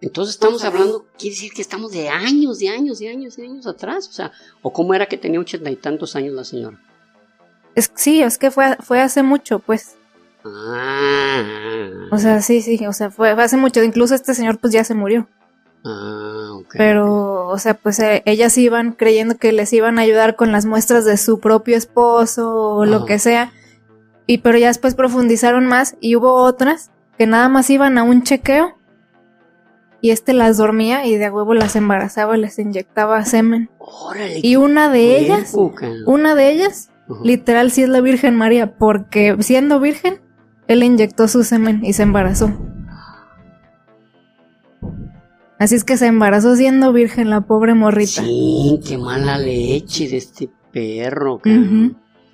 Entonces estamos hablando, quiere decir que estamos de años, de años, de años, de años atrás. O sea, o cómo era que tenía ochenta y tantos años la señora.
Es, sí, es que fue, fue hace mucho, pues.
Ah,
O sea, sí, sí, o sea, fue, fue hace mucho. Incluso este señor pues ya se murió.
ah, ok.
Pero, o sea, pues eh, ellas iban creyendo que les iban a ayudar con las muestras de su propio esposo o lo que sea. Y pero ya después profundizaron más y hubo otras que nada más iban a un chequeo y este las dormía y de a huevo las embarazaba, les inyectaba semen.
Órale,
Y una de ellas, una de ellas, literal sí es la Virgen María, porque siendo virgen, él inyectó su semen y se embarazó. Así es que se embarazó siendo virgen la pobre morrita.
Sí, qué mala leche de este perro.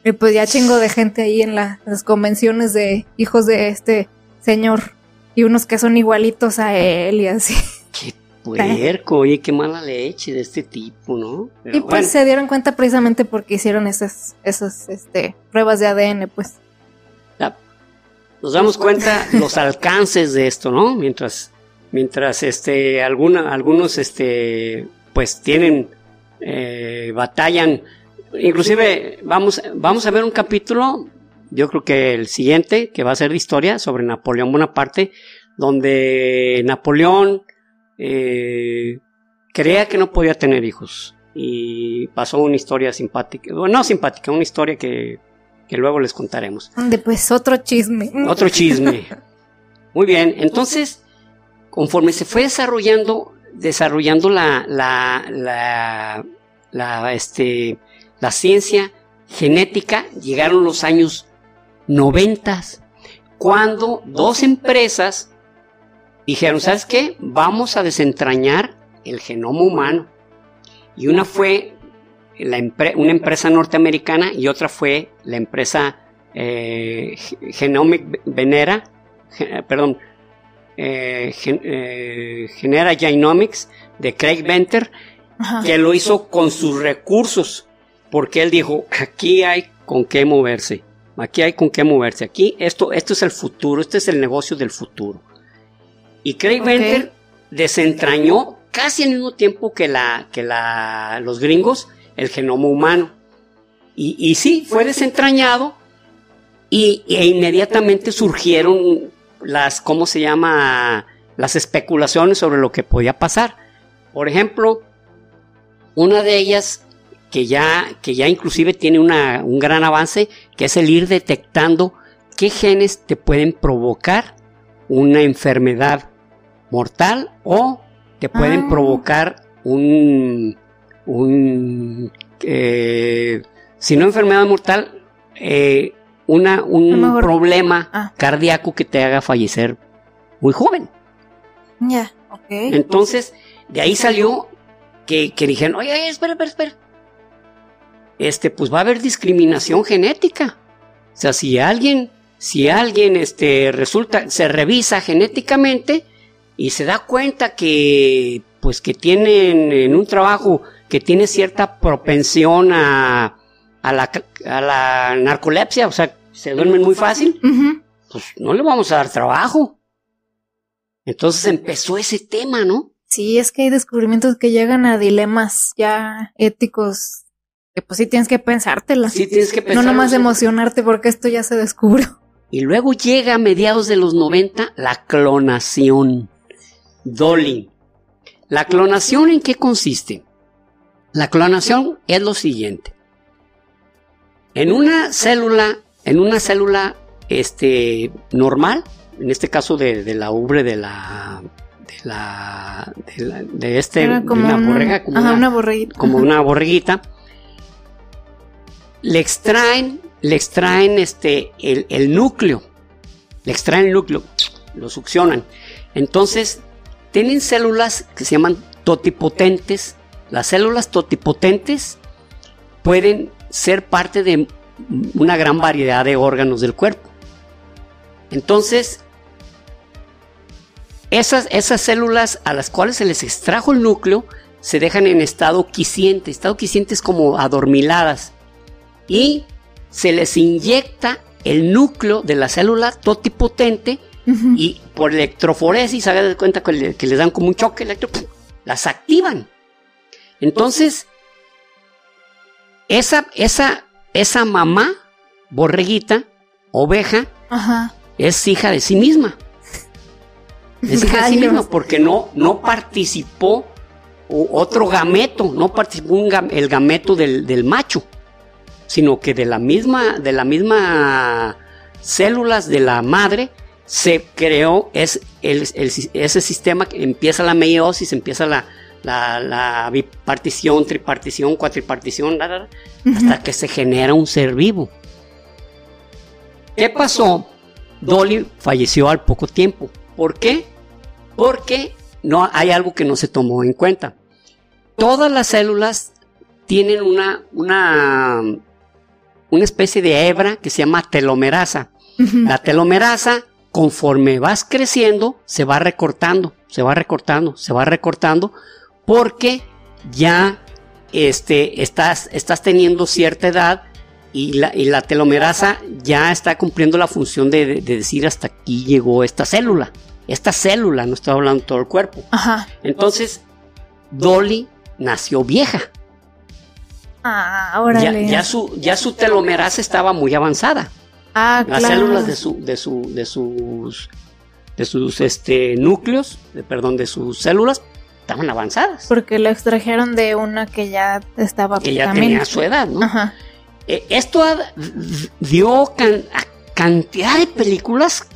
Y pues ya chingo de gente ahí en la- las convenciones de hijos de este señor. Y unos que son igualitos a él y así.
Qué puerco, oye, qué mala leche de este tipo, ¿no? Pero
y pues
bueno,
se dieron cuenta precisamente porque hicieron esas, esas este, pruebas de ADN, pues.
ya nos damos cuenta los alcances de esto, ¿no? Mientras, mientras este, alguna, algunos, este, pues tienen, eh, batallan. Inclusive vamos, vamos a ver un capítulo, yo creo que el siguiente, que va a ser de historia sobre Napoleón Bonaparte, donde Napoleón eh, creía que no podía tener hijos y pasó una historia simpática, bueno, no simpática, una historia que, que luego les contaremos.
De pues otro chisme.
Otro chisme. Muy bien, entonces, conforme se fue desarrollando, desarrollando la, la, la, la, este, la ciencia genética, llegaron los años noventas, cuando dos empresas dijeron, ¿sabes qué? Vamos a desentrañar el genoma humano. Y una fue la empre- una empresa norteamericana y otra fue la empresa eh, Genomic Venera, perdón, eh, gen- eh, Genera Genomics de Craig Venter,
Ajá.
que lo hizo con sus recursos, porque él dijo, aquí hay con qué moverse, aquí hay con qué moverse, aquí esto, esto es el futuro, este es el negocio del futuro. Y Craig
Ok.
Venter desentrañó casi al mismo tiempo que, la, que la, los gringos el genoma humano. Y, y sí, fue desentrañado y, e inmediatamente surgieron las, ¿cómo se llama? Las especulaciones sobre lo que podía pasar. Por ejemplo, una de ellas que ya, que ya inclusive tiene una- un gran avance, que es el ir detectando qué genes te pueden provocar una enfermedad mortal o te pueden
Ah.
provocar un, un eh, si no enfermedad mortal, eh, una, un problema
Ah.
cardíaco que te haga fallecer muy joven.
Ya, ok.
Entonces, de ahí salió que, que dijeron, oye, oye, espera, espera, espera. Este, pues va a haber discriminación genética. O sea, si alguien, si alguien, este, resulta, se revisa genéticamente y se da cuenta que, pues que tienen en un trabajo que tiene cierta propensión a, a la, a la narcolepsia, o sea, se duermen muy fácil, pues no le vamos a dar trabajo. Entonces empezó ese tema, ¿no?
Sí, es que hay descubrimientos que llegan a dilemas ya éticos pues sí tienes que pensártela.
Sí tienes que
no
pensar.
nomás emocionarte porque esto ya se descubrió.
Y luego llega a mediados de los 90 la clonación. Dolly. ¿La clonación en qué consiste? La clonación es lo siguiente. En una célula, en una célula este, normal, en este caso de, de la ubre de la de la de, la- de este
como
una borrega, como
ajá,
una-
una borreguita.
como una borreguita, le extraen, le extraen este, el, el núcleo, le extraen el núcleo, lo succionan. Entonces, tienen células que se llaman totipotentes. Las células totipotentes pueden ser parte de una gran variedad de órganos del cuerpo. Entonces, esas, esas células a las cuales se les extrajo el núcleo se dejan en estado quiciente. Estado quiciente es como adormiladas. Y se les inyecta el núcleo de la célula totipotente y por electroforesis, hagan de cuenta que, le- que les dan como un choque las activan. Entonces, esa, esa, esa mamá, borreguita, oveja,
Ajá.
es hija de sí misma. Es hija de sí misma porque no, no participó otro gameto, no participó un gam- el gameto del, del macho, sino que de la misma, de la misma células de la madre se creó es el- el- ese sistema que empieza la meiosis, empieza la, la, la bipartición, tripartición, cuatripartición, la, la, la, hasta que se genera un ser vivo. ¿Qué pasó? Dolly falleció al poco tiempo. ¿Por qué? Porque no hay algo que no se tomó en cuenta. Todas las células tienen una, una, una especie de hebra que se llama telomerasa. La telomerasa, conforme vas creciendo, se va recortando, se va recortando, se va recortando, porque ya este, estás, estás teniendo cierta edad y la, y la telomerasa ya está cumpliendo la función de, de- de decir hasta aquí llegó esta célula. Esta célula, no estoy hablando todo el cuerpo.
Ajá.
Entonces, Dolly nació vieja.
Ah,
Ya,
órale.
ya su, ya su telomerasa estaba muy avanzada.
ah,
Las
claro.
células de, su, de, su, de sus, de sus este, núcleos, de- perdón, de sus células, estaban avanzadas.
Porque lo extrajeron de una que ya estaba
Que ya
también.
tenía su edad, ¿no?
Ajá.
Eh, esto dio can- a cantidad de películas.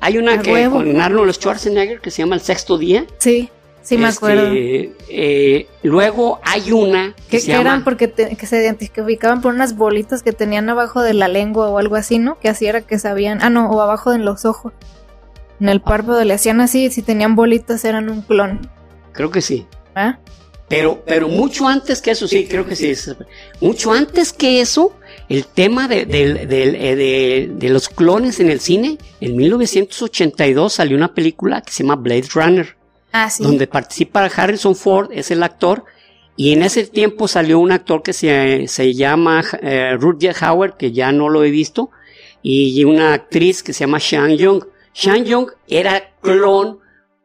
Hay una
A
que
huevo.
con Arnold Schwarzenegger que se llama El Sexto Día.
Sí, sí me
Este,
acuerdo.
eh, luego hay una que,
Que,
se llama
eran porque te- que se identificaban por unas bolitas que tenían abajo de la lengua o algo así, ¿no? Que así era que sabían. Ah, no, o abajo de los ojos. En el párpado le hacían así, si tenían bolitas eran un clon.
creo que sí.
¿Ah?
Pero, pero mucho antes que eso, sí, creo que sí. Mucho antes que eso, el tema de, eh, de- de los clones en el cine, en 1982 salió una película que se llama Blade Runner,
Ah, sí.
donde participa Harrison Ford, es el actor, y en ese tiempo salió un actor que se, se llama eh, Rutger Hauer, que ya no lo he visto, y una actriz que se llama Shang Young. Shang Young era clon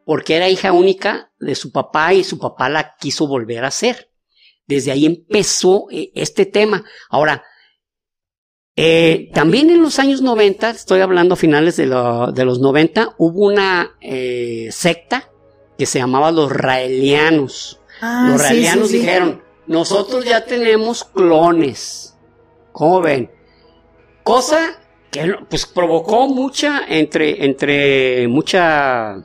porque era hija única de su papá y su papá la quiso volver a hacer. Desde ahí empezó eh, este tema. Ahora, eh, también en los años 90, estoy hablando a finales de, lo- de los 90, hubo una eh, secta que se llamaba los raelianos.
Ah,
los raelianos
sí, sí.
dijeron, nosotros ya tenemos clones. ¿Cómo ven? Cosa que pues provocó mucha, entre, entre mucha,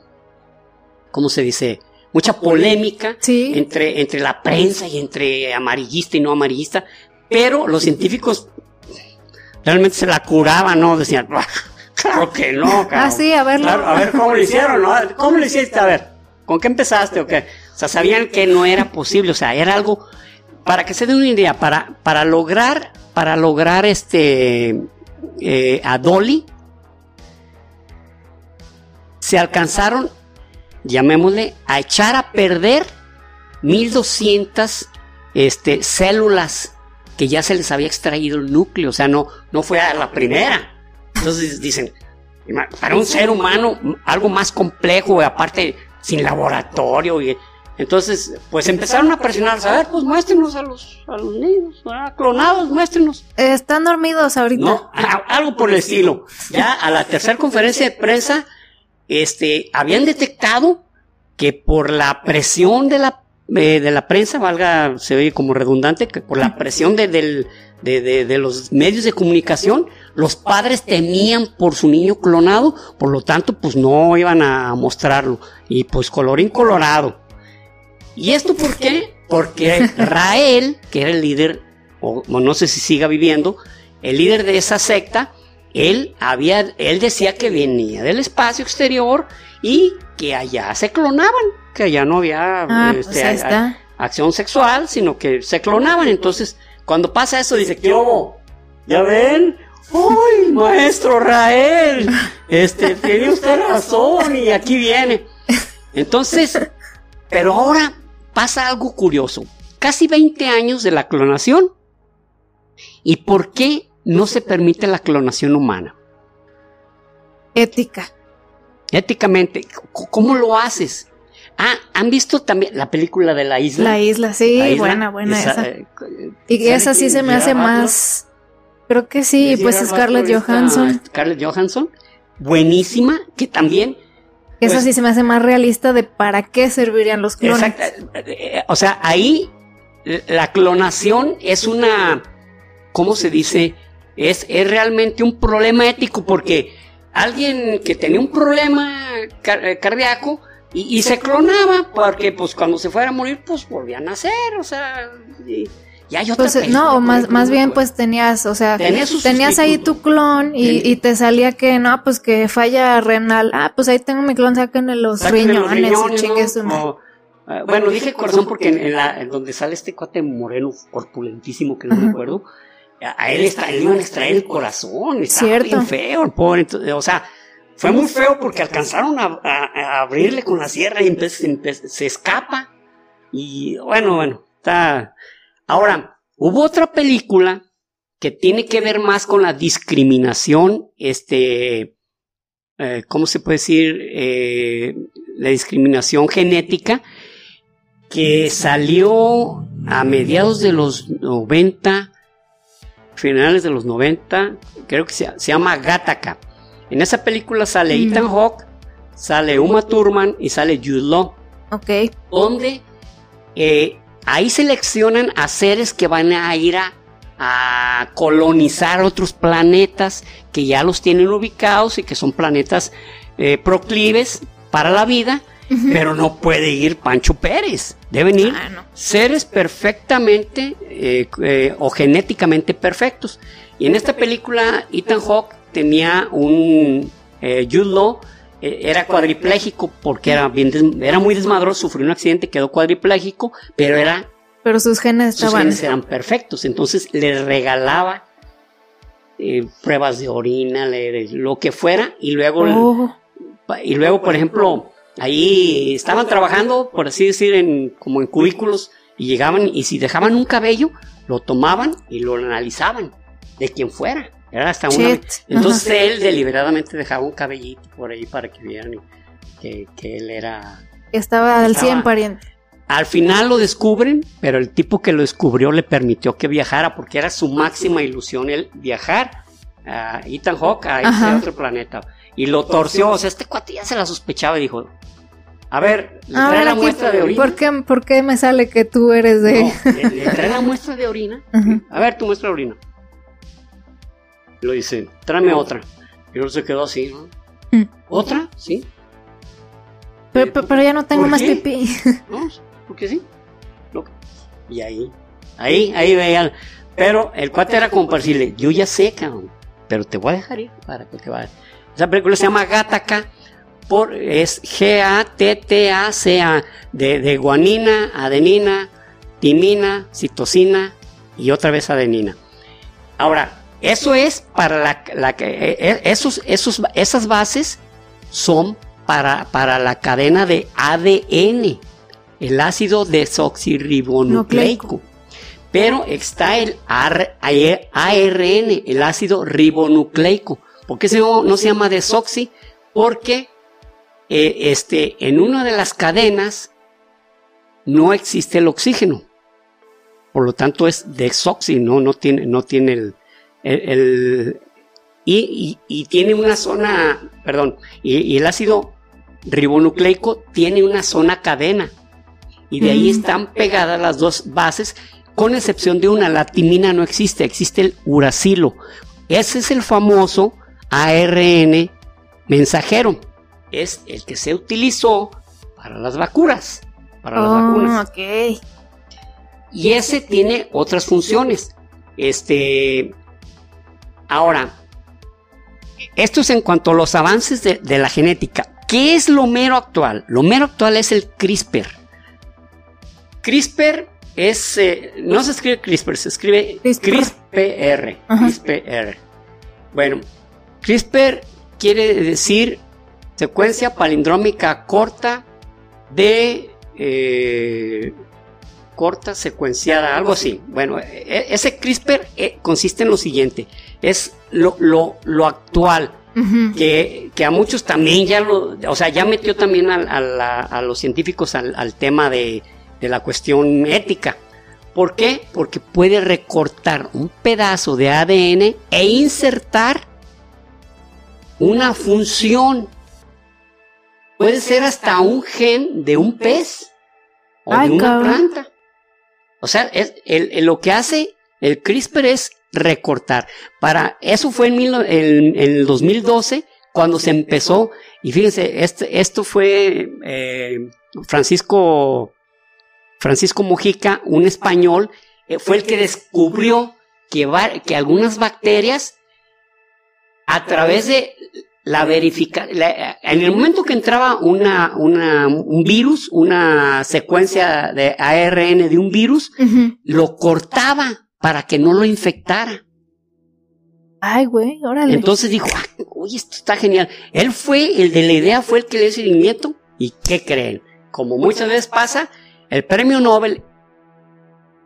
¿cómo se dice? Mucha polémica
Sí.
entre, entre la prensa y entre amarillista y no amarillista, pero los científicos realmente se la curaban, ¿no? Decían, "Bah, Claro que no, cabrón.
Ah, sí, a verlo.
Claro, a ver cómo lo hicieron, ¿no? ¿Cómo lo hiciste? A ver, ¿con qué empezaste o sea, sabían que no era posible, o sea, era algo, para que se den una idea, para, para lograr, para lograr este, eh, a Dolly, se alcanzaron, llamémosle, a echar a perder 1200 este, células que ya se les había extraído el núcleo, o sea, no, no fue a la primera. Entonces dicen, para un ser humano, algo más complejo, aparte sin laboratorio, y entonces, pues empezaron a presionar, a ver, pues muéstrenos a los, a los niños, clonados, muéstrenos.
Están dormidos ahorita.
No, algo por el estilo. Ya a la tercera conferencia de prensa, este, habían detectado que por la presión de la, eh, de la prensa, valga, se ve como redundante, que por la presión de, del, de, de, de, los medios de comunicación, los padres temían por su niño clonado, por lo tanto, pues no iban a mostrarlo. Y pues colorín colorado. ¿Y esto por qué? Porque Rael, que era el líder, o no sé si siga viviendo, el líder de esa secta, él había, él decía que venía del espacio exterior y que allá se clonaban, que allá no había
ah, pues
este, acción sexual, sino que se clonaban. Entonces, cuando pasa eso, dice, ¿qué hubo? ¿Ya ven? ¡Uy, maestro Rael! Este, tiene usted razón y aquí viene. Entonces, pero ahora pasa algo curioso. Casi 20 años de la clonación. ¿Y por qué no se permite la clonación humana?
Ética.
Éticamente, ¿cómo lo haces? Ah, ¿han visto también la película de la isla?
La isla, sí, buena, buena esa. Eh, y esa sí se me hace más... Creo que sí, pues Scarlett Johansson.
Scarlett Johansson, buenísima, que también...
Esa pues sí se me hace más realista de para qué servirían los clones.
Exacto. O sea, ahí la clonación es una... ¿Cómo se dice? Es, es realmente un problema ético porque alguien que tenía un problema cardíaco y, se clonaba porque pues cuando se fuera a morir pues volvía a nacer, o sea, y, hay otra
pues, no, más, más bien pues tenías, o sea, tenías ahí tu clon y, te salía que no, pues que falla renal, ah, pues ahí tengo mi clon, en los riñones,
ah, bueno, dije corazón porque en, la, en donde sale este cuate moreno corpulentísimo que no me acuerdo, a él, él iban a extraer el corazón, estaba bien feo el pobre, o sea, fue muy feo porque alcanzaron a, abrirle con la sierra y se escapa. Y bueno, bueno, está. Ahora, hubo otra película que tiene que ver más con la discriminación, este, eh, ¿cómo se puede decir? Eh, la discriminación genética, que salió a mediados de los 90, finales de los 90, creo que se, se llama Gattaca. En esa película sale Ethan Hawke, sale Uma Thurman y sale Jude Law.
Ok.
Donde eh, ahí seleccionan a seres que van a ir a, colonizar otros planetas que ya los tienen ubicados y que son planetas eh, proclives para la vida, pero no puede ir Pancho Pérez. Deben ir ah, seres perfectamente eh, o genéticamente perfectos. Y en esta película, Ethan Hawke tenía un eh, Jude eh, era cuadripléjico porque era bien era muy desmadroso, sufrió un accidente, quedó cuadripléjico, pero era
pero sus genes
sus genes eran perfectos, entonces le regalaba eh, pruebas de orina, lo que fuera y luego oh. y luego por ejemplo ahí estaban trabajando por así decir en como en cubículos y llegaban y si dejaban un cabello lo tomaban y lo analizaban de quien fuera era hasta una. Entonces él deliberadamente dejaba un cabellito por ahí para que vieran que, él era.
Estaba al 100 pariente.
Al final lo descubren, pero el tipo que lo descubrió le permitió que viajara porque era su máxima ilusión el viajar a Ethan Hawke a ese otro planeta. Y lo torció, o sea, este cuate ya se la sospechaba y dijo, a ver, le trae la muestra de orina.
¿por qué, ¿Por qué me sale que tú eres de...?
le, trae la muestra de orina. A ver, tu muestra de orina. Lo dice, tráeme otra. Y luego se quedó así, ¿no? Mm. ¿Otra? Sí.
Pero, pero, ya no tengo más pipí.
No, porque sí. Y ahí, ahí, ahí veían. Pero el cuate era como para decirle, yo ya sé, cabrón, pero te voy a dejar ir para que te vayas. Esa película se llama Gattaca, por, es G-A-T-T-A-C-A, de, de guanina, adenina, timina, citosina y otra vez adenina. Ahora, eso es para la, la que esos, esos, esas bases son para, para la cadena de ADN, el ácido desoxirribonucleico. Pero está el ARN, el ácido ribonucleico. ¿Por qué no se llama desoxi? Porque eh, este, en una de las cadenas no existe el oxígeno. Por lo tanto es desoxi, no, no tiene, no tiene el, el, y, tiene una zona, perdón, y, el ácido ribonucleico tiene una zona cadena. Y de ahí mm. están pegadas las dos bases, con excepción de una, la timina no existe, existe el uracilo. Ese es el famoso ARN mensajero. Es el que se utilizó para las vacunas. Para las oh, vacunas. Y ese tiene otras funciones. Este, Ahora, esto es en cuanto a los avances de, la genética. ¿Qué es lo mero actual? Lo mero actual es el CRISPR. CRISPR es, eh, no se escribe CRISPR, se escribe CRISPR. CRISPR. Bueno, CRISPR quiere decir secuencia palindrómica corta de eh, corta secuenciada, algo así. Bueno, e, ese CRISPR eh, consiste en lo siguiente, es lo, lo, actual, que, a muchos también ya lo, o sea, ya metió también a, los científicos al, tema de, de, la cuestión ética. ¿Por qué? Porque puede recortar un pedazo de ADN e insertar una función. Puede ser hasta un gen de un pez o de una planta. O sea, es, el, lo que hace el CRISPR es recortar. Para eso fue en, el 2012 cuando se empezó. Y fíjense, este, esto fue eh, Francisco Francisco Mojica, un español, eh, fue el que descubrió que, que algunas bacterias a través de la verificación, en el momento que entraba una, un virus, una secuencia de ARN de un virus, lo cortaba para que no lo infectara.
Ay, güey, órale.
Entonces dijo, uy, esto está genial. Él fue, el de la idea fue el que le dio seguimiento. ¿Y qué creen? Como muchas veces pasa, el premio Nobel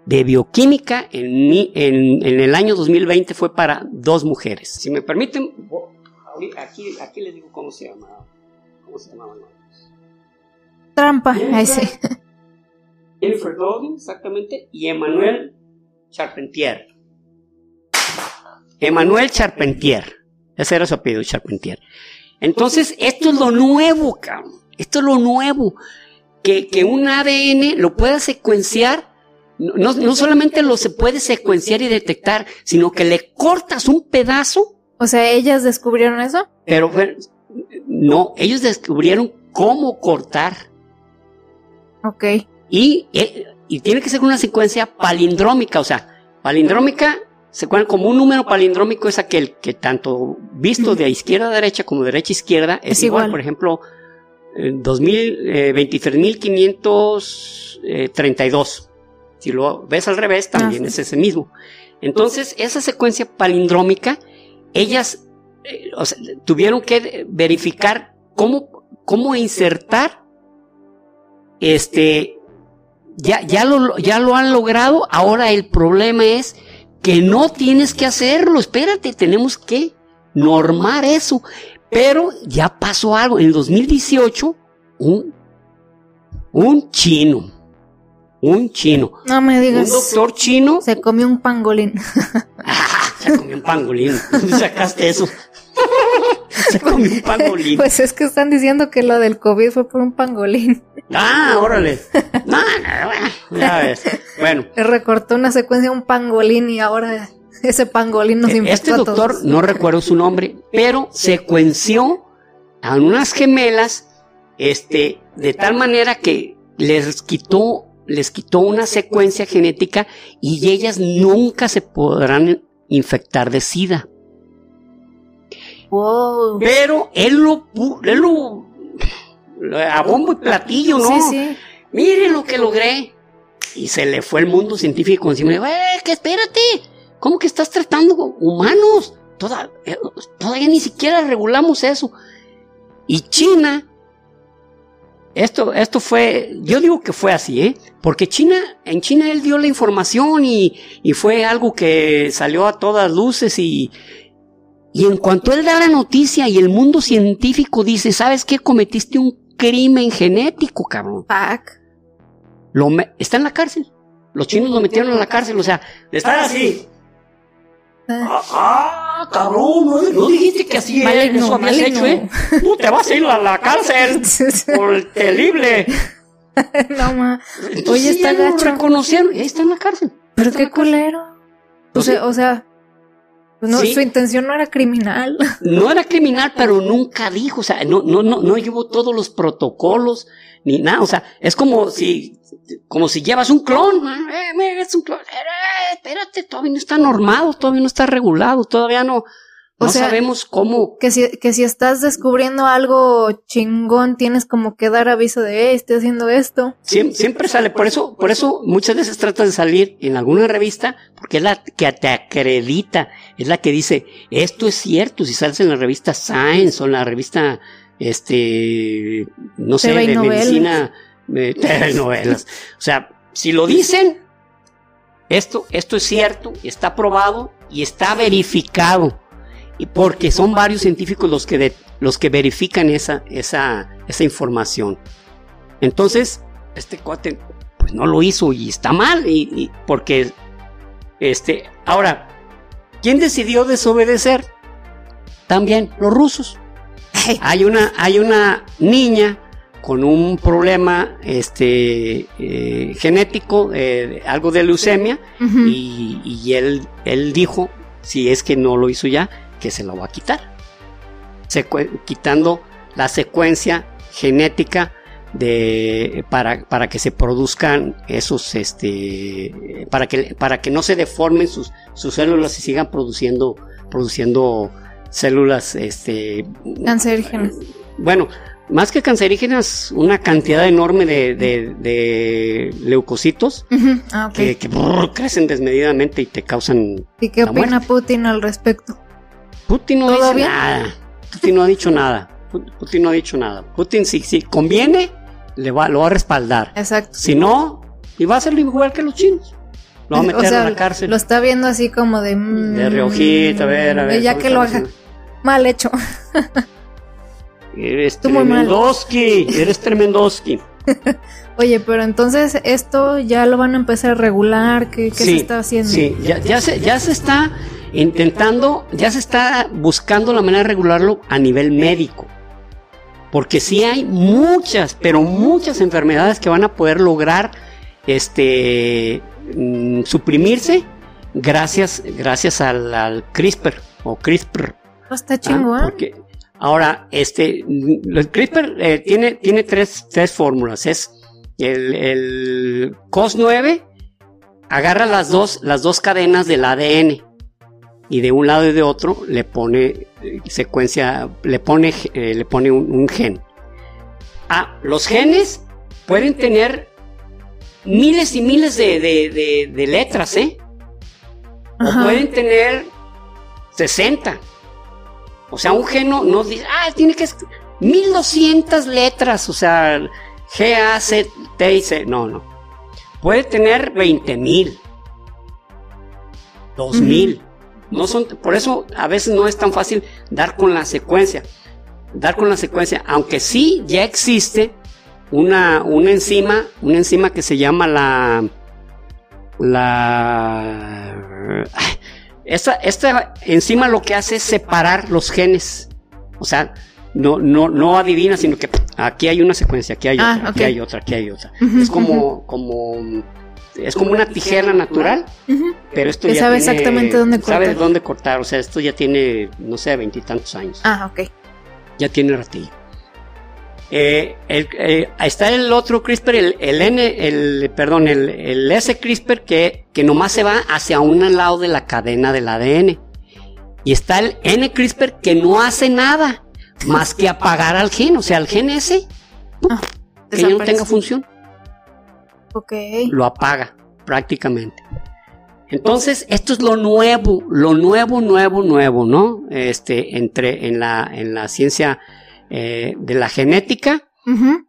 de bioquímica en, en, en el año 2020 fue para dos mujeres. Si me permiten, aquí, aquí les digo cómo se llama. ¿Cómo se llamaban
Trampa, ahí sí.
Jennifer Doudin, exactamente, y Emmanuel Charpentier. Emmanuel Charpentier. Ese era su apellido, Charpentier. Entonces, esto es lo nuevo, cabrón. Esto es lo nuevo. Que, que un ADN lo pueda secuenciar. No, no solamente lo se puede secuenciar y detectar, sino que le cortas un pedazo
o sea, ellas descubrieron eso.
Pero no, ellos descubrieron cómo cortar.
Ok.
Y, eh, y tiene que ser una secuencia palindrómica, o sea, palindrómica se cuenta como un número palindrómico es aquel que tanto visto de izquierda a derecha como de derecha a izquierda es, igual. Por ejemplo, 23.532. Eh, eh, si lo ves al revés, también ah, es ese mismo. Entonces, esa secuencia palindrómica ellas eh, tuvieron que verificar cómo, cómo insertar este ya, ya, lo, ya lo han logrado, ahora el problema es que no tienes que hacerlo, espérate, tenemos que normar eso. Pero ya pasó algo, en el 2018, un, un chino, un chino.
No me digas.
Un doctor chino.
Se comió un pangolín.
Se comió un pangolín. ¿Dónde sacaste eso? Se comió un pangolín.
Pues es que están diciendo que lo del COVID fue por un pangolín.
Ah, órale. No, no, ya ves. Bueno.
Le recortó una secuencia a un pangolín y ahora ese pangolín nos infectó
Este doctor, no recuerdo su nombre, pero secuenció a unas gemelas, este, de tal manera que les quitó, les quitó una secuencia genética y ellas nunca se podrán infectar de SIDA.
Wow.
Pero él lo, él lo, a bombo y platillo, ¿no?
Sí, sí.
Miren lo que logré. Y se le fue el mundo científico encima. "Eh, que espérate! ¿Cómo que estás tratando humanos? Toda- eh, todavía ni siquiera regulamos eso. Y China, esto, esto fue, yo digo que fue así, ¿eh? Porque China, en China él dio la información y, y fue algo que salió a todas luces y, y en cuanto él da la noticia y el mundo científico dice, ¿sabes qué? Cometiste un crimen genético, cabrón.
Fuck.
Lo me- está en la cárcel. Los chinos lo metieron en la cárcel, o sea, de estar así.
Ah,
Ah, cabrón, no, no dijiste que así
Maligno,
eso habías hecho, ¿eh? Tú te vas a ir a la cárcel por el terrible.
no ma.
Entonces,
Oye,
sí,
está
ya lo
gacho.
reconocieron, ahí está en la cárcel.
Pero qué culero. O
Pues
sea,
sí.
o sea, pues no,
Sí.
su intención no era criminal.
No era criminal, pero nunca dijo, o sea, no, no, no, no llevó todos los protocolos ni nada, o sea, es como si, como si llevas un clon, eh, mira, es un clon, eh, espérate, todavía no está normado, todavía no está regulado, todavía no,
O
no
sea,
sabemos cómo.
Que si, que si estás descubriendo algo chingón, tienes como que dar aviso de, eh, estoy haciendo esto.
Siempre, siempre sale, por eso, por eso muchas veces tratas de salir en alguna revista, porque es la que te acredita, es la que dice, esto es cierto, si sales en la revista Science o en la revista, este, no sé, de
novelas.
medicina, de y novelas. O sea, si lo dicen, esto, esto es cierto, está probado y está verificado. Y porque son varios científicos los que, de- los que verifican esa, esa, esa información. Entonces, este cuate, pues no lo hizo y está mal, y, y- porque, este, ahora, ¿quién decidió desobedecer? También los rusos. Hay una, hay una niña con un problema, este, eh, genético, eh, algo de leucemia, y, y él, él dijo, si es que no lo hizo ya, que se lo va a quitar. Quitando la secuencia genética de para, para que se produzcan esos este para que para que no se deformen sus, sus células y sigan produciendo produciendo células este
Cancerígenas.
bueno más que cancerígenas una cantidad enorme de, de- de leucocitos.
Ah,
que, que, brrr, crecen desmedidamente y te causan
¿Y qué
la
opina
muerte.
Putin al respecto?
Putin no
¿Todo
dice
bien?
nada. Putin no ha dicho nada. Pu- Putin no ha dicho nada. Putin, si, si conviene, le va, lo va a respaldar.
Exacto.
Si no, y va a hacerlo igual que los chinos. Lo va a
O
meter
sea,
a la cárcel.
Lo está viendo así como de. mm,
De reojito, a ver, a ver.
Ya
¿cómo
que lo haga. Mal hecho.
Eres
Tú
tremendoski. Eres tremendoski.
Oye, pero entonces esto ya lo van a empezar a regular. ¿Qué, qué se está haciendo?
Sí, ya, ya, se, ya se está intentando, ya se está buscando la manera de regularlo a nivel médico. Porque sí hay muchas, pero muchas enfermedades que van a poder lograr este mm, suprimirse gracias, gracias al, al CRISPR o CRISPR.
Está
¿ah?
¿eh?
Porque ahora, este, el CRISPR eh, tiene, tiene tres, tres fórmulas. Es el, el COS9, agarra las dos, las dos cadenas del ADN y de un lado y de otro le pone eh, secuencia, le pone, eh, le pone un, un gen. Ah, los genes pueden tener miles y miles de, de- de- de letras, ¿eh? O pueden tener 60. O sea, un gen no, dice, ah, tiene que... es- 1200 letras, o sea, G, A, C, T y C. No, no. Puede tener 20 mil. 2000. No son, por eso a veces no es tan fácil dar con la secuencia. Dar con la secuencia, aunque sí ya existe una, una enzima, una enzima que se llama la, la, esta, esta enzima lo que hace es separar los genes. O sea, no, no, no adivina, sino que aquí hay una secuencia, aquí hay
Ah,
otra, aquí
ok.
hay otra, aquí hay otra.
Ujú,
es como, como, es como una tijera natural,
Ujú.
pero esto
Que
ya
sabe
tiene-
exactamente dónde
Sabe
cortar.
dónde cortar, o sea, esto ya tiene, no sé, veintitantos años.
Ah, ok.
Ya tiene ratillo. Eh, el- eh, está el otro CRISPR, el, el N, el, perdón, el, el S CRISPR que, que nomás se va hacia un lado de la cadena del ADN. Y está el N-CRISPR que no hace nada más que apagar al gen, o sea, el gen ese,
Ah,
que ya no tenga función,
Ok.
lo apaga prácticamente. Entonces, esto es lo nuevo, lo nuevo, nuevo, nuevo, ¿no? Este, entre, en la, en la ciencia eh, de la genética,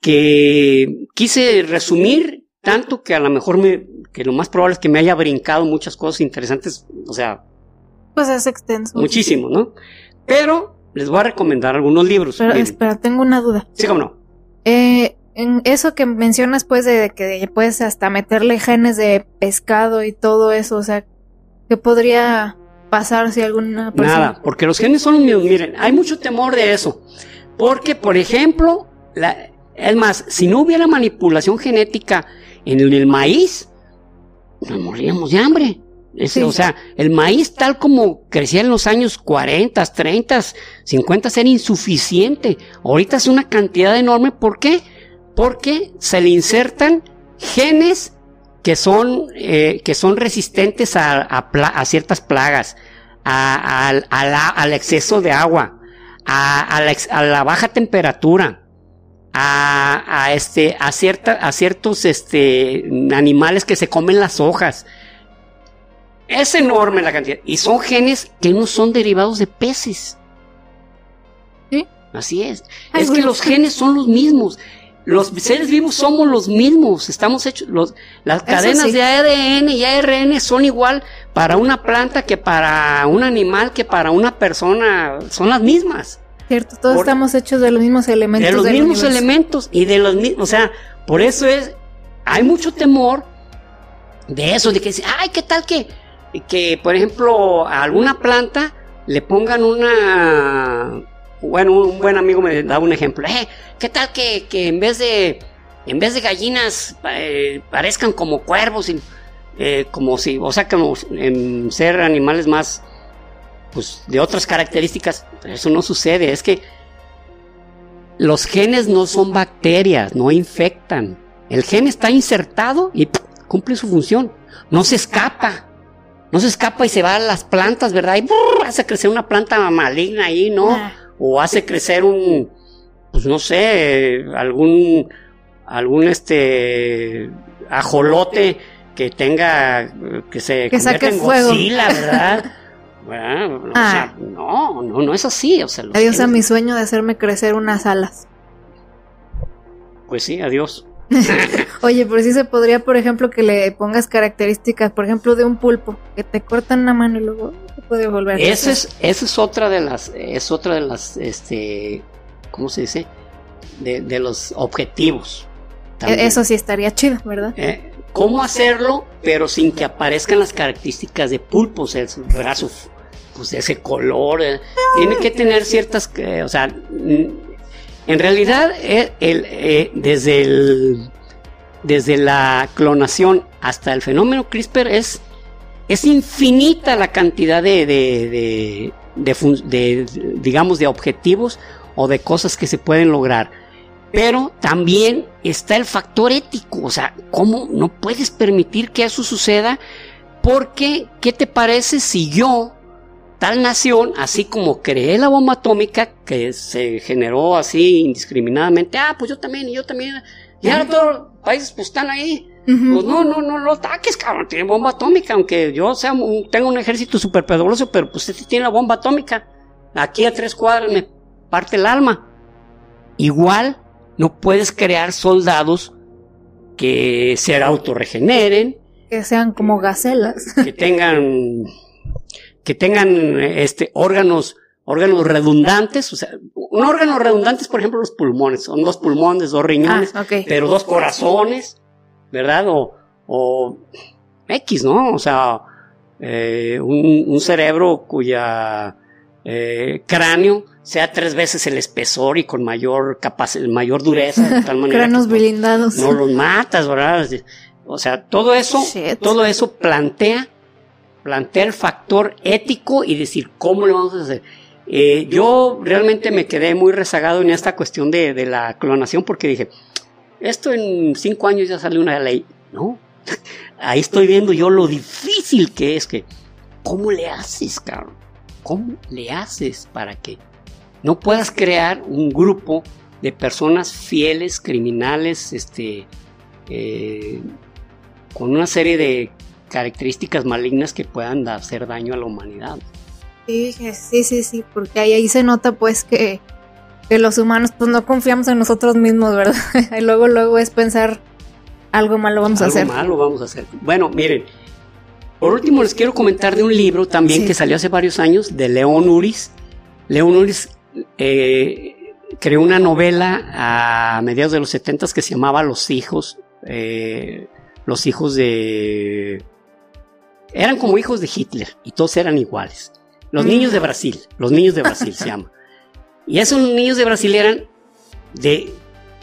que quise resumir tanto que a lo mejor me, que lo más probable es que me haya brincado muchas cosas interesantes, o sea,
Pues es extenso.
muchísimo, ¿no? Pero les voy a recomendar algunos libros.
Pero
Miren,
espera, tengo una duda.
sí, cómo no.
Eh, en eso que mencionas, pues, de que puedes hasta meterle genes de pescado y todo eso, o sea, ¿qué podría pasar si alguna persona...
Nada, porque los genes son los mismos. Miren, hay mucho temor de eso. Porque, por ejemplo, la- es más, si no hubiera manipulación genética en el, el maíz, nos moriríamos de hambre. Es-
Sí.
O sea, el maíz tal como crecía en los años 40, 30, 50 era insuficiente. Ahorita es una cantidad enorme. ¿Por qué? Porque se le insertan genes que son, eh, que son resistentes a, a pla- a ciertas plagas, a- al exceso de agua, a, a la, a la baja temperatura, a, a este, a, cierta, a ciertos este, animales que se comen las hojas. Es enorme la cantidad. Y son genes que no son derivados de peces.
¿Sí?
Así es.
Ay,
es que los genes son los mismos. Los seres vivos somos los mismos. Estamos hechos. Los, las
Eso
cadenas
sí.
de ADN y ARN son igual para una planta que para un animal que para una persona. Son las mismas.
Cierto, todos
Por-
estamos hechos de los mismos elementos.
de los mismos
universo.
elementos y de los mismos. O sea, por eso es. Hay mucho temor de eso, de que, ay, ¿qué tal que, que, por ejemplo, a alguna planta le pongan una. Bueno, un buen amigo me da un ejemplo. Eh, ¿Qué tal que, en vez de. En vez de gallinas eh, parezcan como cuervos, eh, como si, o sea, como ser animales más, pues, de otras características, pero eso no sucede, es que los genes no son bacterias, no infectan. El gen está insertado y cumple su función. No se escapa. No se escapa y se va a las plantas, ¿verdad? Y hace crecer una planta maligna ahí, ¿no?
Ah,
O hace crecer un, pues no sé, algún, algún este, ajolote que tenga, que se
Que saque
en
fuego.
Godzilla, ¿verdad? Bueno, o
Ah.
sea, no, no, no es así. O sea, los
adiós a mi sueño de hacerme crecer unas alas.
Pues sí, adiós.
Oye, pero sí se podría, por ejemplo, que le pongas características, por ejemplo, de un pulpo, que te cortan una mano y luego se puede volver.
Esa es, esa es otra de las, es otra de las, este, ¿cómo se dice? De, de los objetivos. también.
E- Eso sí estaría chido, ¿verdad?
Eh, ¿Cómo hacerlo, pero sin que aparezcan las características de pulpo? O sea, el brazo, pues ese color. eh, Tiene que tener ciertas, eh, o sea, en realidad, eh, eh, desde la clonación hasta el fenómeno CRISPR es, es infinita la cantidad de, de, de, de, digamos, de objetivos o de cosas que se pueden lograr. Pero también está el factor ético, o sea, ¿cómo no puedes permitir que eso suceda? Porque, ¿qué te parece si yo, tal nación, así como creé la bomba atómica, que se generó así indiscriminadamente, ah, pues yo también, y yo también, y ahora todos los países pues están ahí, pues no, no, no lo ataques, cabrón, tiene bomba atómica, aunque yo sea un- tenga un ejército súper poderoso, pero pues este tiene la bomba atómica, aquí a tres cuadras me parte el alma. Igual no puedes crear soldados que se autorregeneren,
Que sean como gacelas.
que tengan que tengan este órganos órganos redundantes, o sea, un órgano redundante es por ejemplo los pulmones, son dos pulmones, dos riñones,
Ah,
pero dos corazones, ¿verdad? O, o X, ¿no? O sea, eh, un, un cerebro cuya eh, cráneo sea tres veces el espesor y con mayor capacidad, mayor dureza, de tal manera
Cráneos
no-
blindados.
no los matas, ¿verdad? O sea, todo eso,
Shit.
todo eso plantea, plantea el factor ético y decir cómo lo vamos a hacer. Eh, yo realmente me quedé muy rezagado en esta cuestión de, de la clonación porque dije, esto en cinco años ya sale una ley, ¿no? Ahí estoy viendo yo lo difícil que es que, ¿cómo le haces, cabrón? ¿cómo le haces para que no puedas crear un grupo de personas fieles, criminales, este, eh, con una serie de características malignas que puedan hacer daño a la humanidad.
Sí, sí, sí, sí, porque ahí, ahí se nota pues que, que los humanos pues no confiamos en nosotros mismos, ¿verdad? y luego, luego es pensar algo malo vamos a hacer.
Algo malo vamos a hacer. Bueno, miren, por último les quiero comentar de un libro también que salió hace varios años de León Uris. León Uris eh, creó una novela a mediados de los 70 que se llamaba Los hijos, eh, los hijos de... Eran como hijos de Hitler y todos eran iguales. Los niños de Brasil, los niños de Brasil se llama. Y esos niños de Brasil eran de,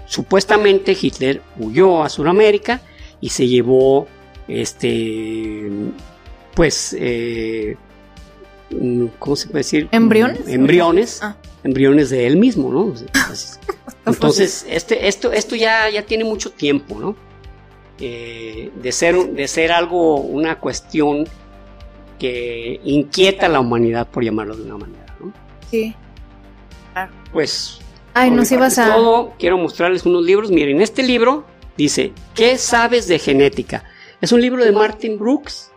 supuestamente Hitler huyó a Sudamérica y se llevó, este, pues, eh, ¿cómo se puede decir?
¿Embriones?
Embriones. Ah. Embriones de él mismo, ¿no? Entonces, este, esto, esto ya, ya tiene mucho tiempo, ¿no? Eh, de, ser, de ser algo, una cuestión que inquieta a la humanidad, por llamarlo de una manera, ¿no?
Sí.
Pues.
Ay, nos ibas a.
Todo, quiero mostrarles unos libros. Miren, este libro dice: ¿Qué sabes de genética? Es un libro de Martin Brooks.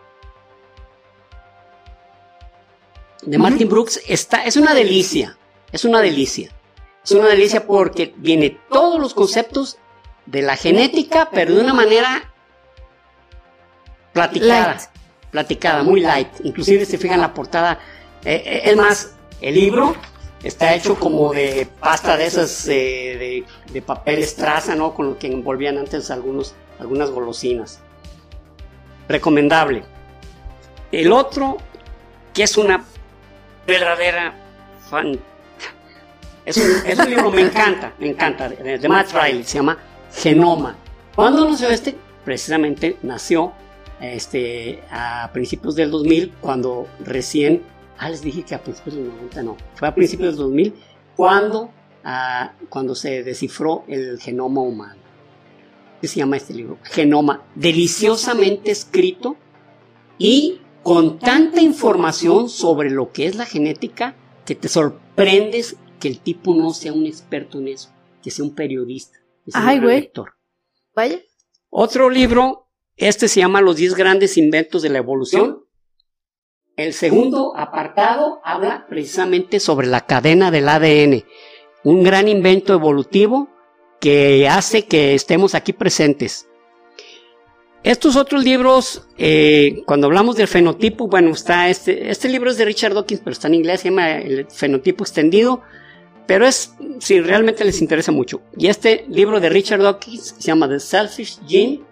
De Martin Brooks está, es una delicia. Es una delicia. Es una delicia porque viene todos los conceptos de la genética, pero de una manera platicada. Platicada, muy light. Inclusive se fijan la portada. Eh, eh, es más, el libro está hecho como de pasta de esas eh, de, papel estraza, ¿no? Con lo que envolvían antes algunos, algunas golosinas. Recomendable. El otro, que es una verdadera fan. Es un, libro, me encanta, me encanta, de Matt Riley, se llama Genoma. ¿Cuándo nació este? Precisamente nació este, a principios del 2000, cuando recién, ah, les dije que a principios del 90 no, fue a principios del 2000, cuando, ah, cuando se descifró el genoma humano. ¿Qué se llama este libro? Genoma, deliciosamente escrito y con tanta información sobre lo que es la genética que te sorprendes que el tipo no sea un experto en eso, que sea un periodista.
Ay, güey. Vaya.
Otro libro, este se llama Los 10 grandes inventos de la evolución. El segundo apartado habla precisamente sobre la cadena del ADN, un gran invento evolutivo que hace que estemos aquí presentes. Estos otros libros, eh, cuando hablamos del fenotipo, bueno, está este, este libro es de Richard Dawkins, pero está en inglés, se llama El fenotipo extendido. Pero es, si realmente les interesa mucho. Y este libro de Richard Dawkins se llama The Selfish Gene,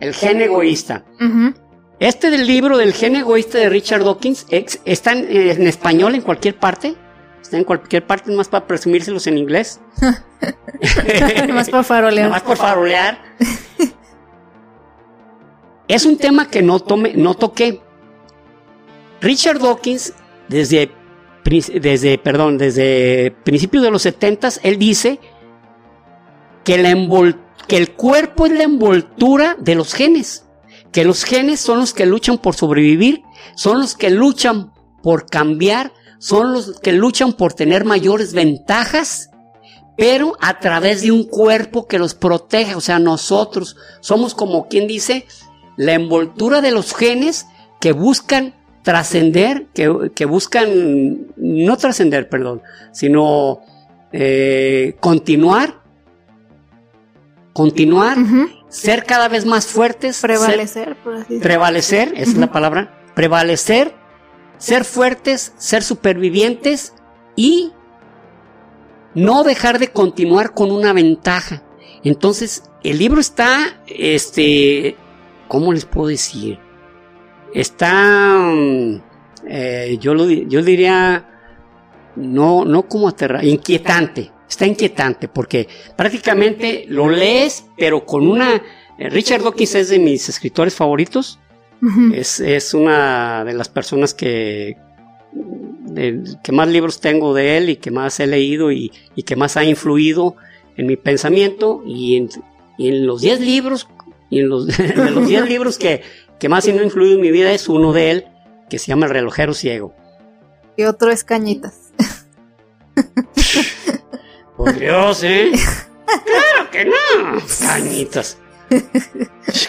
el gen egoísta. Este del libro del gen egoísta de Richard Dawkins está en, español en cualquier parte. Está en cualquier parte, más para presumírselos en inglés.
más por farolear.
Más por farolear. es un tema que no, tome, no toqué. Richard Dawkins, desde desde, perdón, desde principios de los 70, él dice que, que el cuerpo es la envoltura de los genes, que los genes son los que luchan por sobrevivir, son los que luchan por cambiar, son los que luchan por tener mayores ventajas, pero a través de un cuerpo que los protege, o sea, nosotros somos como quien dice, la envoltura de los genes que buscan trascender, que, buscan, no trascender, perdón, sino eh, continuar, continuar, ser cada vez más fuertes.
Prevalecer, por así
Prevalecer, esa es la palabra, prevalecer, ser fuertes, ser supervivientes y no dejar de continuar con una ventaja. Entonces, el libro está, este, ¿cómo les puedo decir? Está, mm, eh, yo, lo, yo diría, no, no como aterra, inquietante, está inquietante porque prácticamente lo lees, pero con una... Eh, Richard Dawkins es de mis escritores favoritos, es, una de las personas que, que más libros tengo de él y que más he leído y, que más ha influido en mi pensamiento y en, los 10 libros y en los 10 libros que, que más ha influido en mi vida es uno de él, que se llama El relojero ciego.
y otro es Cañitas.
Por Dios, ¿eh? claro que no. Cañitas.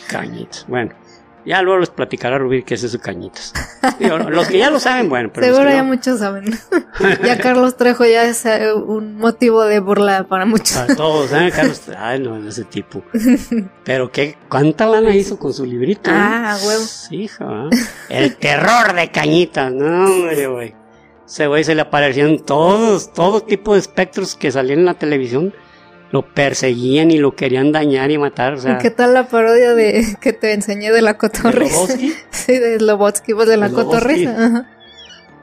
Cañitas. Bueno. Ya luego les platicará Rubí qué es eso cañitas. los que ya lo saben, bueno,
pero. Seguro ya muchos saben. ya Carlos Trejo ya es eh, un motivo de burla para muchos.
Para todos, ¿eh? Carlos Ay, no, ese tipo. Pero qué, ¿cuánta lana hizo con su librito?
Eh? Ah, huevo.
Sí, hija. El terror de cañitas. No, güey. Ese güey se le aparecían todos, todo tipo de espectros que salían en la televisión lo perseguían y lo querían dañar y matar. O sea,
¿Qué tal la parodia de que te enseñé de la cotorriza? sí, de Slobotsky, pues de la cotorriza.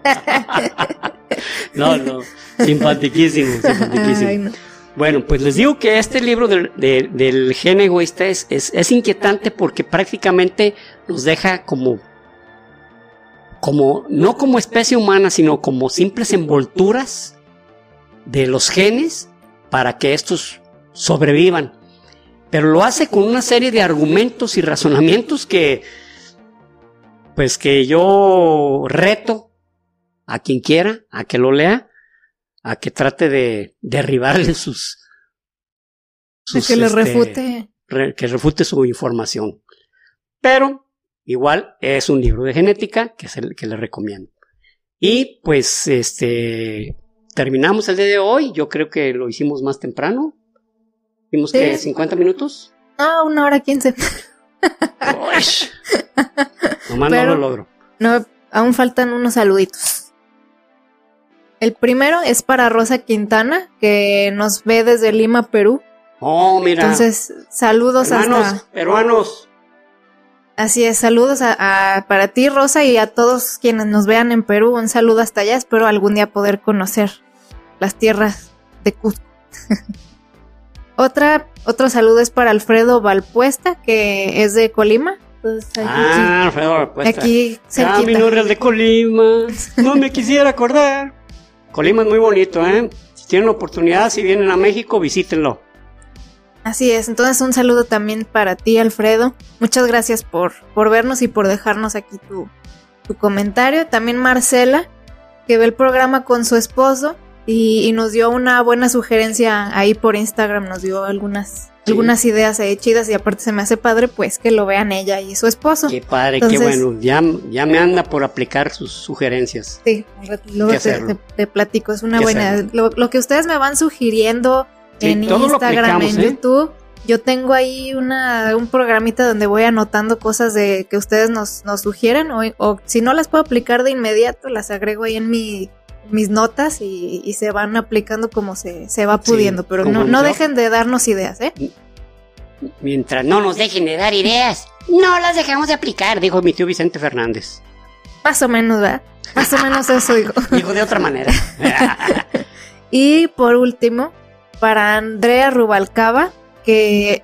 no, no, simpaticísimo, simpaticísimo. Bueno, pues les digo que este libro del, del gen egoísta es, es, es, inquietante porque prácticamente nos deja como, como, no como especie humana, sino como simples envolturas de los genes para que estos sobrevivan. Pero lo hace con una serie de argumentos y razonamientos que, pues que yo reto a quien quiera, a que lo lea, a que trate de derribarle sus...
sus que le este, refute.
que refute su información. Pero igual es un libro de genética que, es el, que le recomiendo. Y pues este terminamos el día de hoy. Yo creo que lo hicimos más temprano. ¿Vimos que 50 minutos?
Ah, una hora quince.
Nomás no lo logro.
No, aún faltan unos saluditos. El primero es para Rosa Quintana, que nos ve desde Lima, Perú.
Oh, mira.
Entonces, saludos
hasta. Peruanos.
Así es, saludos a, para ti, Rosa, y a todos quienes nos vean en Perú. Un saludo hasta allá. Espero algún día poder conocer las tierras de Cusco. Otra, otro saludo es para Alfredo Valpuesta, que es de Colima.
ah, Alfredo Valpuesta.
Aquí
Ah, mi nombre es de Colima. No me quisiera acordar. Colima es muy bonito, ¿eh? Si tienen la oportunidad, si vienen a México, visítenlo.
Así es, entonces un saludo también para ti, Alfredo. Muchas gracias por, por vernos y por dejarnos aquí tu, tu comentario. También Marcela, que ve el programa con su esposo y, nos dio una buena sugerencia ahí por Instagram, nos dio algunas algunas ideas ahí chidas y aparte se me hace padre pues que lo vean ella y su esposo.
Qué padre, qué bueno, ya, ya me anda por aplicar sus sugerencias.
Sí, luego te, platico, es una buena... Lo, que ustedes me van sugiriendo en Instagram, en ¿eh? YouTube, yo tengo ahí una, un programita donde voy anotando cosas de que ustedes nos, nos sugieren o, o si no las puedo aplicar de inmediato, las agrego ahí en mi mis notas y, se van aplicando como se, va pudiendo, pero no, no dejen de darnos ideas, ¿eh?
Mientras no nos dejen de dar ideas, no las dejamos de aplicar, dijo mi tío Vicente Fernández.
Más o menos, ¿verdad? Más o menos eso digo.
dijo de otra manera.
y por último, para Andrea Rubalcaba, que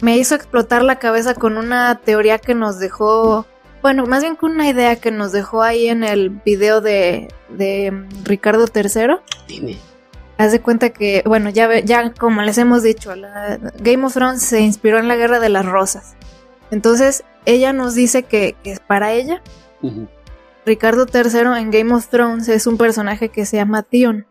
me hizo explotar la cabeza con una teoría que nos dejó bueno, más bien con una idea que nos dejó ahí en el video de, de Ricardo III.
Dime.
Haz de cuenta que, bueno, ya, ya como les hemos dicho, la Game of Thrones se inspiró en la Guerra de las Rosas. Entonces, ella nos dice que, que para ella, Ricardo III en Game of Thrones es un personaje que se llama Tion.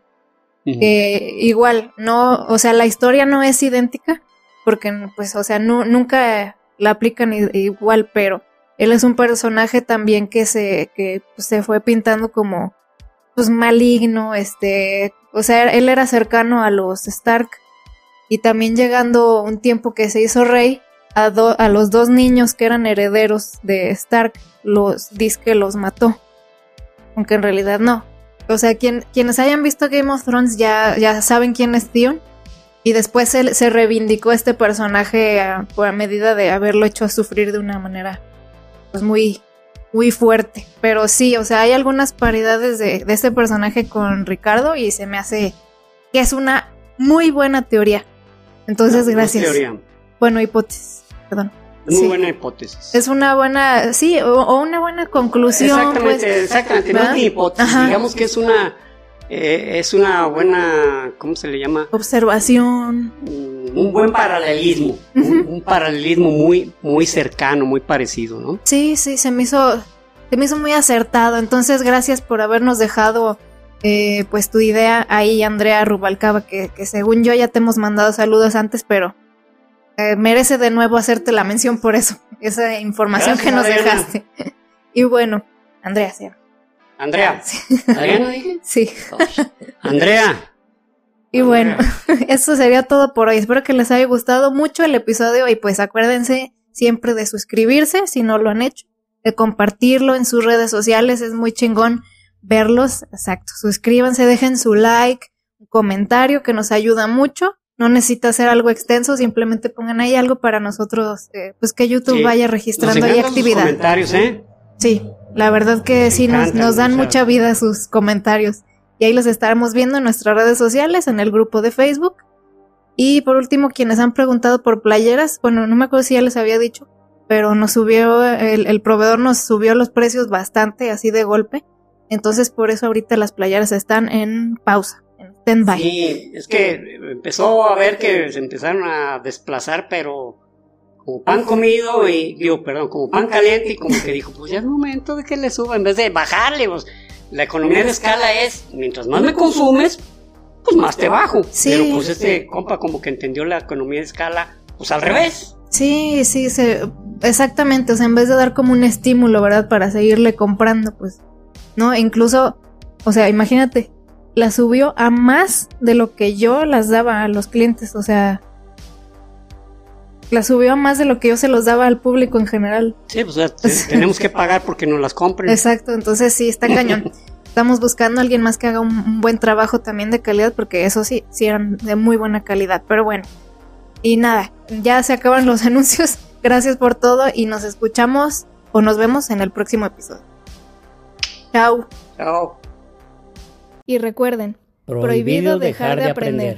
Que igual, no, o sea, la historia no es idéntica, porque, pues, o sea, nunca la aplican igual, pero él es un personaje también que se, que pues, se fue pintando como pues maligno, este, o sea, él era cercano a los Stark y también llegando un tiempo que se hizo rey, a, a los dos niños que eran herederos de Stark, los que los mató, aunque en realidad no. O sea, quien, quienes hayan visto Game of Thrones ya, ya saben quién es Theon. Y después se, se reivindicó este personaje a, a medida de haberlo hecho sufrir de una manera pues muy, muy fuerte. Pero sí, o sea, hay algunas paridades de, de este personaje con Ricardo y se me hace que es una muy buena teoría. Entonces, gracias. Teoría. Bueno, hipótesis, perdón.
Muy buena hipótesis.
Es una buena, sí, o, una buena conclusión.
Exactamente, pues, exactamente. No es mi hipótesis, digamos que es una eh, es una buena, ¿cómo se le llama?
Observación.
Un, buen paralelismo, un, paralelismo muy, muy cercano, muy parecido, ¿no?
Sí, sí, se me hizo, se me hizo muy acertado. Entonces, gracias por habernos dejado eh, pues tu idea ahí, Andrea Rubalcaba, que, que, según yo ya te hemos mandado saludos antes, pero eh, merece de nuevo hacerte la mención por eso, esa información
Gracias,
que nos dejaste. y bueno, Andrea, sí.
Andrea.
Sí.
¿Adriana dije?
Sí.
Andrea.
Y bueno, eso sería todo por hoy. Espero que les haya gustado mucho el episodio y pues acuérdense siempre de suscribirse si no lo han hecho, de compartirlo en sus redes sociales, es muy chingón verlos. Exacto, suscríbanse, dejen su like, un comentario que nos ayuda mucho. No necesita ser algo extenso, simplemente pongan ahí algo para nosotros, eh, pues que YouTube
Sí.
vaya registrando ahí
encantan sus
actividad.
comentarios, ¿eh?
Sí, la verdad que sí nos, dan mucha vida sus comentarios. Y ahí los estaremos viendo en nuestras redes sociales, en el grupo de Facebook. Y por último, quienes han preguntado por playeras, bueno, no me acuerdo si ya les había dicho, pero nos subió, el, el proveedor nos subió los precios bastante, así de golpe. Entonces, por eso ahorita las playeras están en pausa, en stand-by.
Sí, es que empezó a ver que se empezaron a desplazar, pero como pan comido y, digo, perdón, como pan caliente y como que dijo, pues ya es momento de que le suba en vez de bajarle. Pues, la economía de escala es, mientras más me consumes, pues más te bajo.
Sí.
Pero pues este compa como que entendió la economía de escala, pues al revés.
Sí, sí, se, exactamente. O sea, en vez de dar como un estímulo, ¿verdad? Para seguirle comprando, pues, ¿no? Incluso, o sea, imagínate, la subió a más de lo que yo las daba a los clientes. O sea, la subió a más de lo que yo se los daba al público en general.
Sí, pues o sea, te- tenemos que pagar porque nos las compren.
Exacto, entonces sí, está cañón. Estamos buscando a alguien más que haga un, un buen trabajo también de calidad, porque eso sí, sí eran de muy buena calidad. Pero bueno, y nada, ya se acaban los anuncios. Gracias por todo y nos escuchamos o nos vemos en el próximo episodio. Chao.
Chao.
Y recuerden,
Prohibido dejar de aprender.